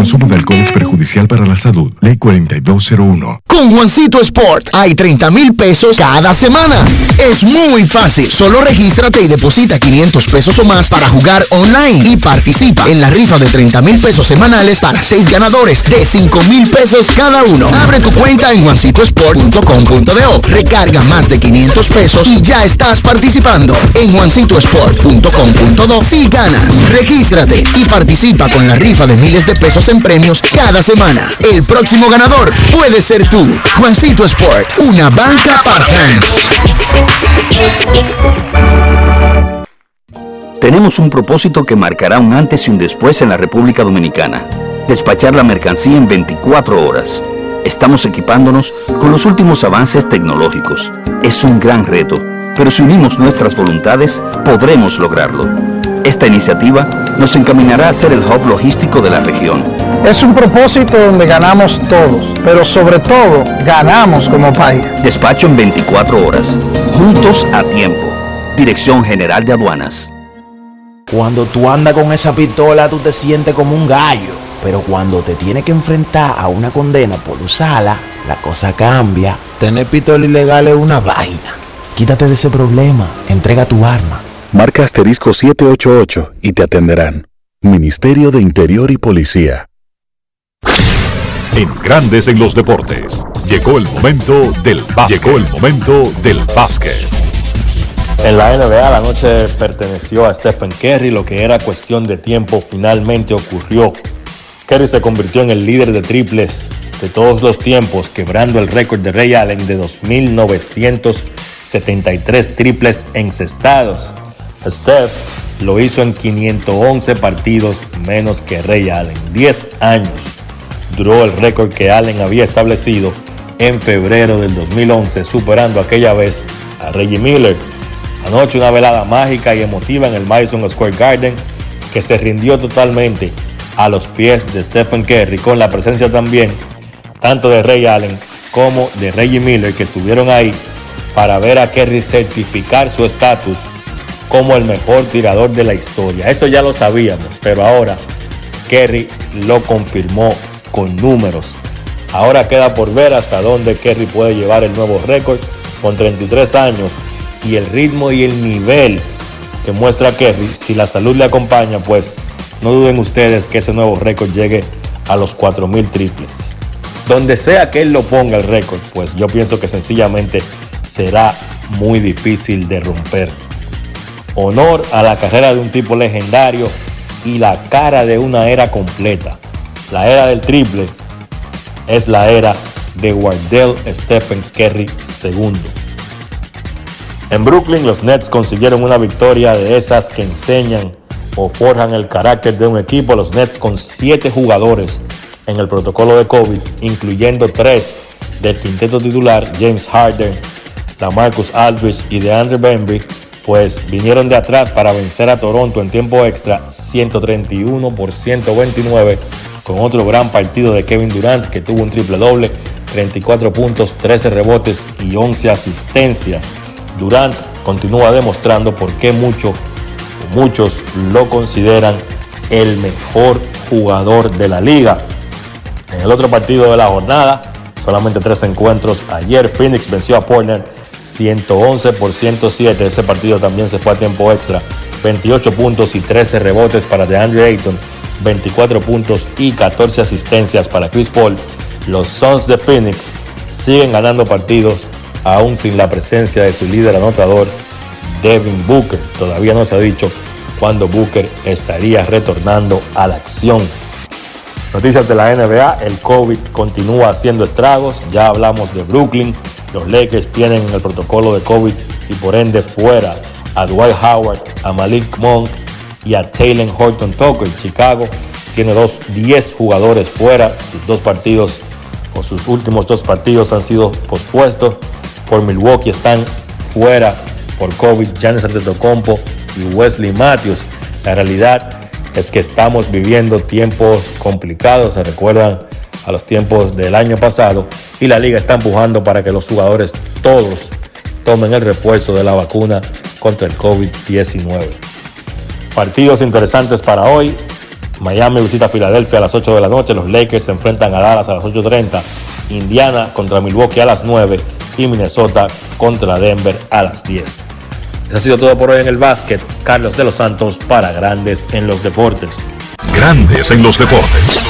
Consumo de alcohol es perjudicial para la salud. Ley 4201. Con Juancito Sport hay 30 mil pesos cada semana. Es muy fácil. Solo regístrate y deposita 500 pesos o más para jugar online y participa en la rifa de 30 mil pesos semanales para 6 ganadores de 5 mil pesos cada uno. Abre tu cuenta en juancitosport.com.do. Recarga más de 500 pesos y ya estás participando en juancitosport.com.do. Si ganas, regístrate y participa con la rifa de miles de pesos en premios cada semana. El próximo ganador puede ser tú. Juancito Sport, una banca para fans. Tenemos un propósito que marcará un antes y un después en la República Dominicana. Despachar la mercancía en 24 horas. Estamos equipándonos con los últimos avances tecnológicos. Es un gran reto, pero si unimos nuestras voluntades, podremos lograrlo. Esta iniciativa nos encaminará a ser el hub logístico de la región. Es un propósito donde ganamos todos, pero sobre todo ganamos como país. Despacho en 24 horas. Juntos a tiempo. Dirección General de Aduanas. Cuando tú andas con esa pistola, tú te sientes como un gallo. Pero cuando te tienes que enfrentar a una condena por usarla, la cosa cambia. Tener pistola ilegal es una vaina. Quítate de ese problema. Entrega tu arma. Marca asterisco 788 y te atenderán. Ministerio de Interior y Policía. En Grandes en los Deportes, llegó el momento del básquet. Llegó el momento del básquet. En la NBA la noche perteneció a Stephen Curry, lo que era cuestión de tiempo finalmente ocurrió. Curry se convirtió en el líder de triples de todos los tiempos, quebrando el récord de Ray Allen de 2.973 triples encestados. Steph lo hizo en 511 partidos menos que Ray Allen. 10 años el récord que Allen había establecido en febrero del 2011, superando aquella vez a Reggie Miller. Anoche una velada mágica y emotiva en el Madison Square Garden que se rindió totalmente a los pies de Stephen Curry con la presencia también tanto de Ray Allen como de Reggie Miller que estuvieron ahí para ver a Curry certificar su estatus como el mejor tirador de la historia. Eso ya lo sabíamos, pero ahora Kerry lo confirmó con números. Ahora queda por ver hasta dónde Kerry puede llevar el nuevo récord con 33 años y el ritmo y el nivel que muestra Kerry. Si la salud le acompaña, pues no duden ustedes que ese nuevo récord llegue a los 4.000 triples. Donde sea que él lo ponga el récord, pues yo pienso que sencillamente será muy difícil de romper. Honor a la carrera de un tipo legendario y la cara de una era completa. La era del triple es la era de Wardell Stephen Curry II. En Brooklyn los Nets consiguieron una victoria de esas que enseñan o forjan el carácter de un equipo. Los Nets con siete jugadores en el protocolo de COVID, incluyendo tres del quinteto titular, James Harden, Marcus Aldridge y DeAndre Bembry, pues vinieron de atrás para vencer a Toronto en tiempo extra 131 por 129 con otro gran partido de Kevin Durant que tuvo un triple doble, 34 puntos, 13 rebotes y 11 asistencias. Durant continúa demostrando por qué mucho, muchos lo consideran el mejor jugador de la liga. En el otro partido de la jornada, solamente tres encuentros. Ayer Phoenix venció a Portland 111 por 107. Ese partido también se fue a tiempo extra. 28 puntos y 13 rebotes para DeAndre Ayton. 24 puntos y 14 asistencias para Chris Paul. Los Suns de Phoenix siguen ganando partidos aún sin la presencia de su líder anotador Devin Booker. Todavía no se ha dicho cuándo Booker estaría retornando a la acción. Noticias de la NBA, el COVID continúa haciendo estragos, ya hablamos de Brooklyn, los Lakers tienen el protocolo de COVID y por ende fuera a Dwight Howard, a Malik Monk y a Taylor Horton Tucker. Chicago tiene dos 10 jugadores fuera, sus dos partidos o sus últimos dos partidos han sido pospuestos. por Milwaukee están fuera por COVID, Giannis Antetokounmpo y Wesley Matthews. La realidad es que estamos viviendo tiempos complicados, se recuerdan a los tiempos del año pasado y la liga está empujando para que los jugadores todos tomen el refuerzo de la vacuna contra el COVID-19. Partidos interesantes para hoy. Miami visita Filadelfia a las 8 de la noche. Los Lakers se enfrentan a Dallas a las 8.30. Indiana contra Milwaukee a las 9 y Minnesota contra Denver a las 10. Eso ha sido todo por hoy en el básquet. Carlos de los Santos para Grandes en los Deportes. Grandes en los Deportes.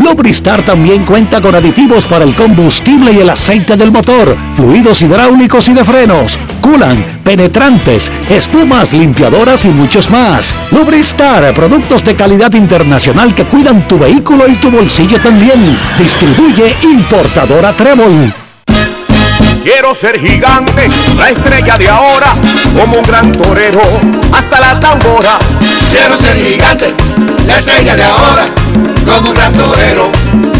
Lubristar también cuenta con aditivos para el combustible y el aceite del motor fluidos hidráulicos y de frenos, culan, penetrantes, espumas, limpiadoras y muchos más. Lubristar, productos de calidad internacional que cuidan tu vehículo y tu bolsillo también. Distribuye importadora Trébol. Quiero ser gigante, la estrella de ahora, como un gran torero, hasta las tamboras. Quiero ser gigante, la estrella de ahora, como un gran torero,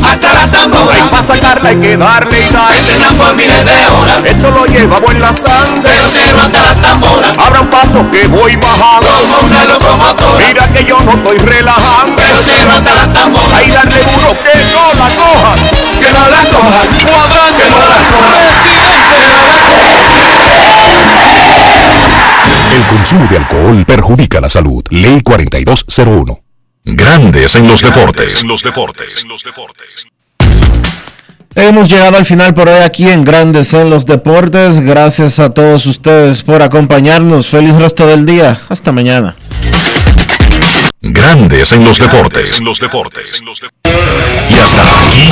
hasta las tamboras. Para sacarla hay que darle sal, por miles de horas. Esto lo llevamos en la sangre, pero hasta las tamboras. Abran paso que voy bajando, como una locomotora. Mira que yo no estoy relajando, pero hasta las tamboras. Ahí darle duro que no la cojan, que no la cojan, cuadrante, que no la cojan. El consumo de alcohol perjudica la salud. Ley 4201. Grandes en los deportes. los deportes. Hemos llegado al final por hoy aquí en Grandes en los Deportes. Gracias a todos ustedes por acompañarnos. Feliz resto del día. Hasta mañana. Grandes en los deportes. los deportes. Y hasta aquí,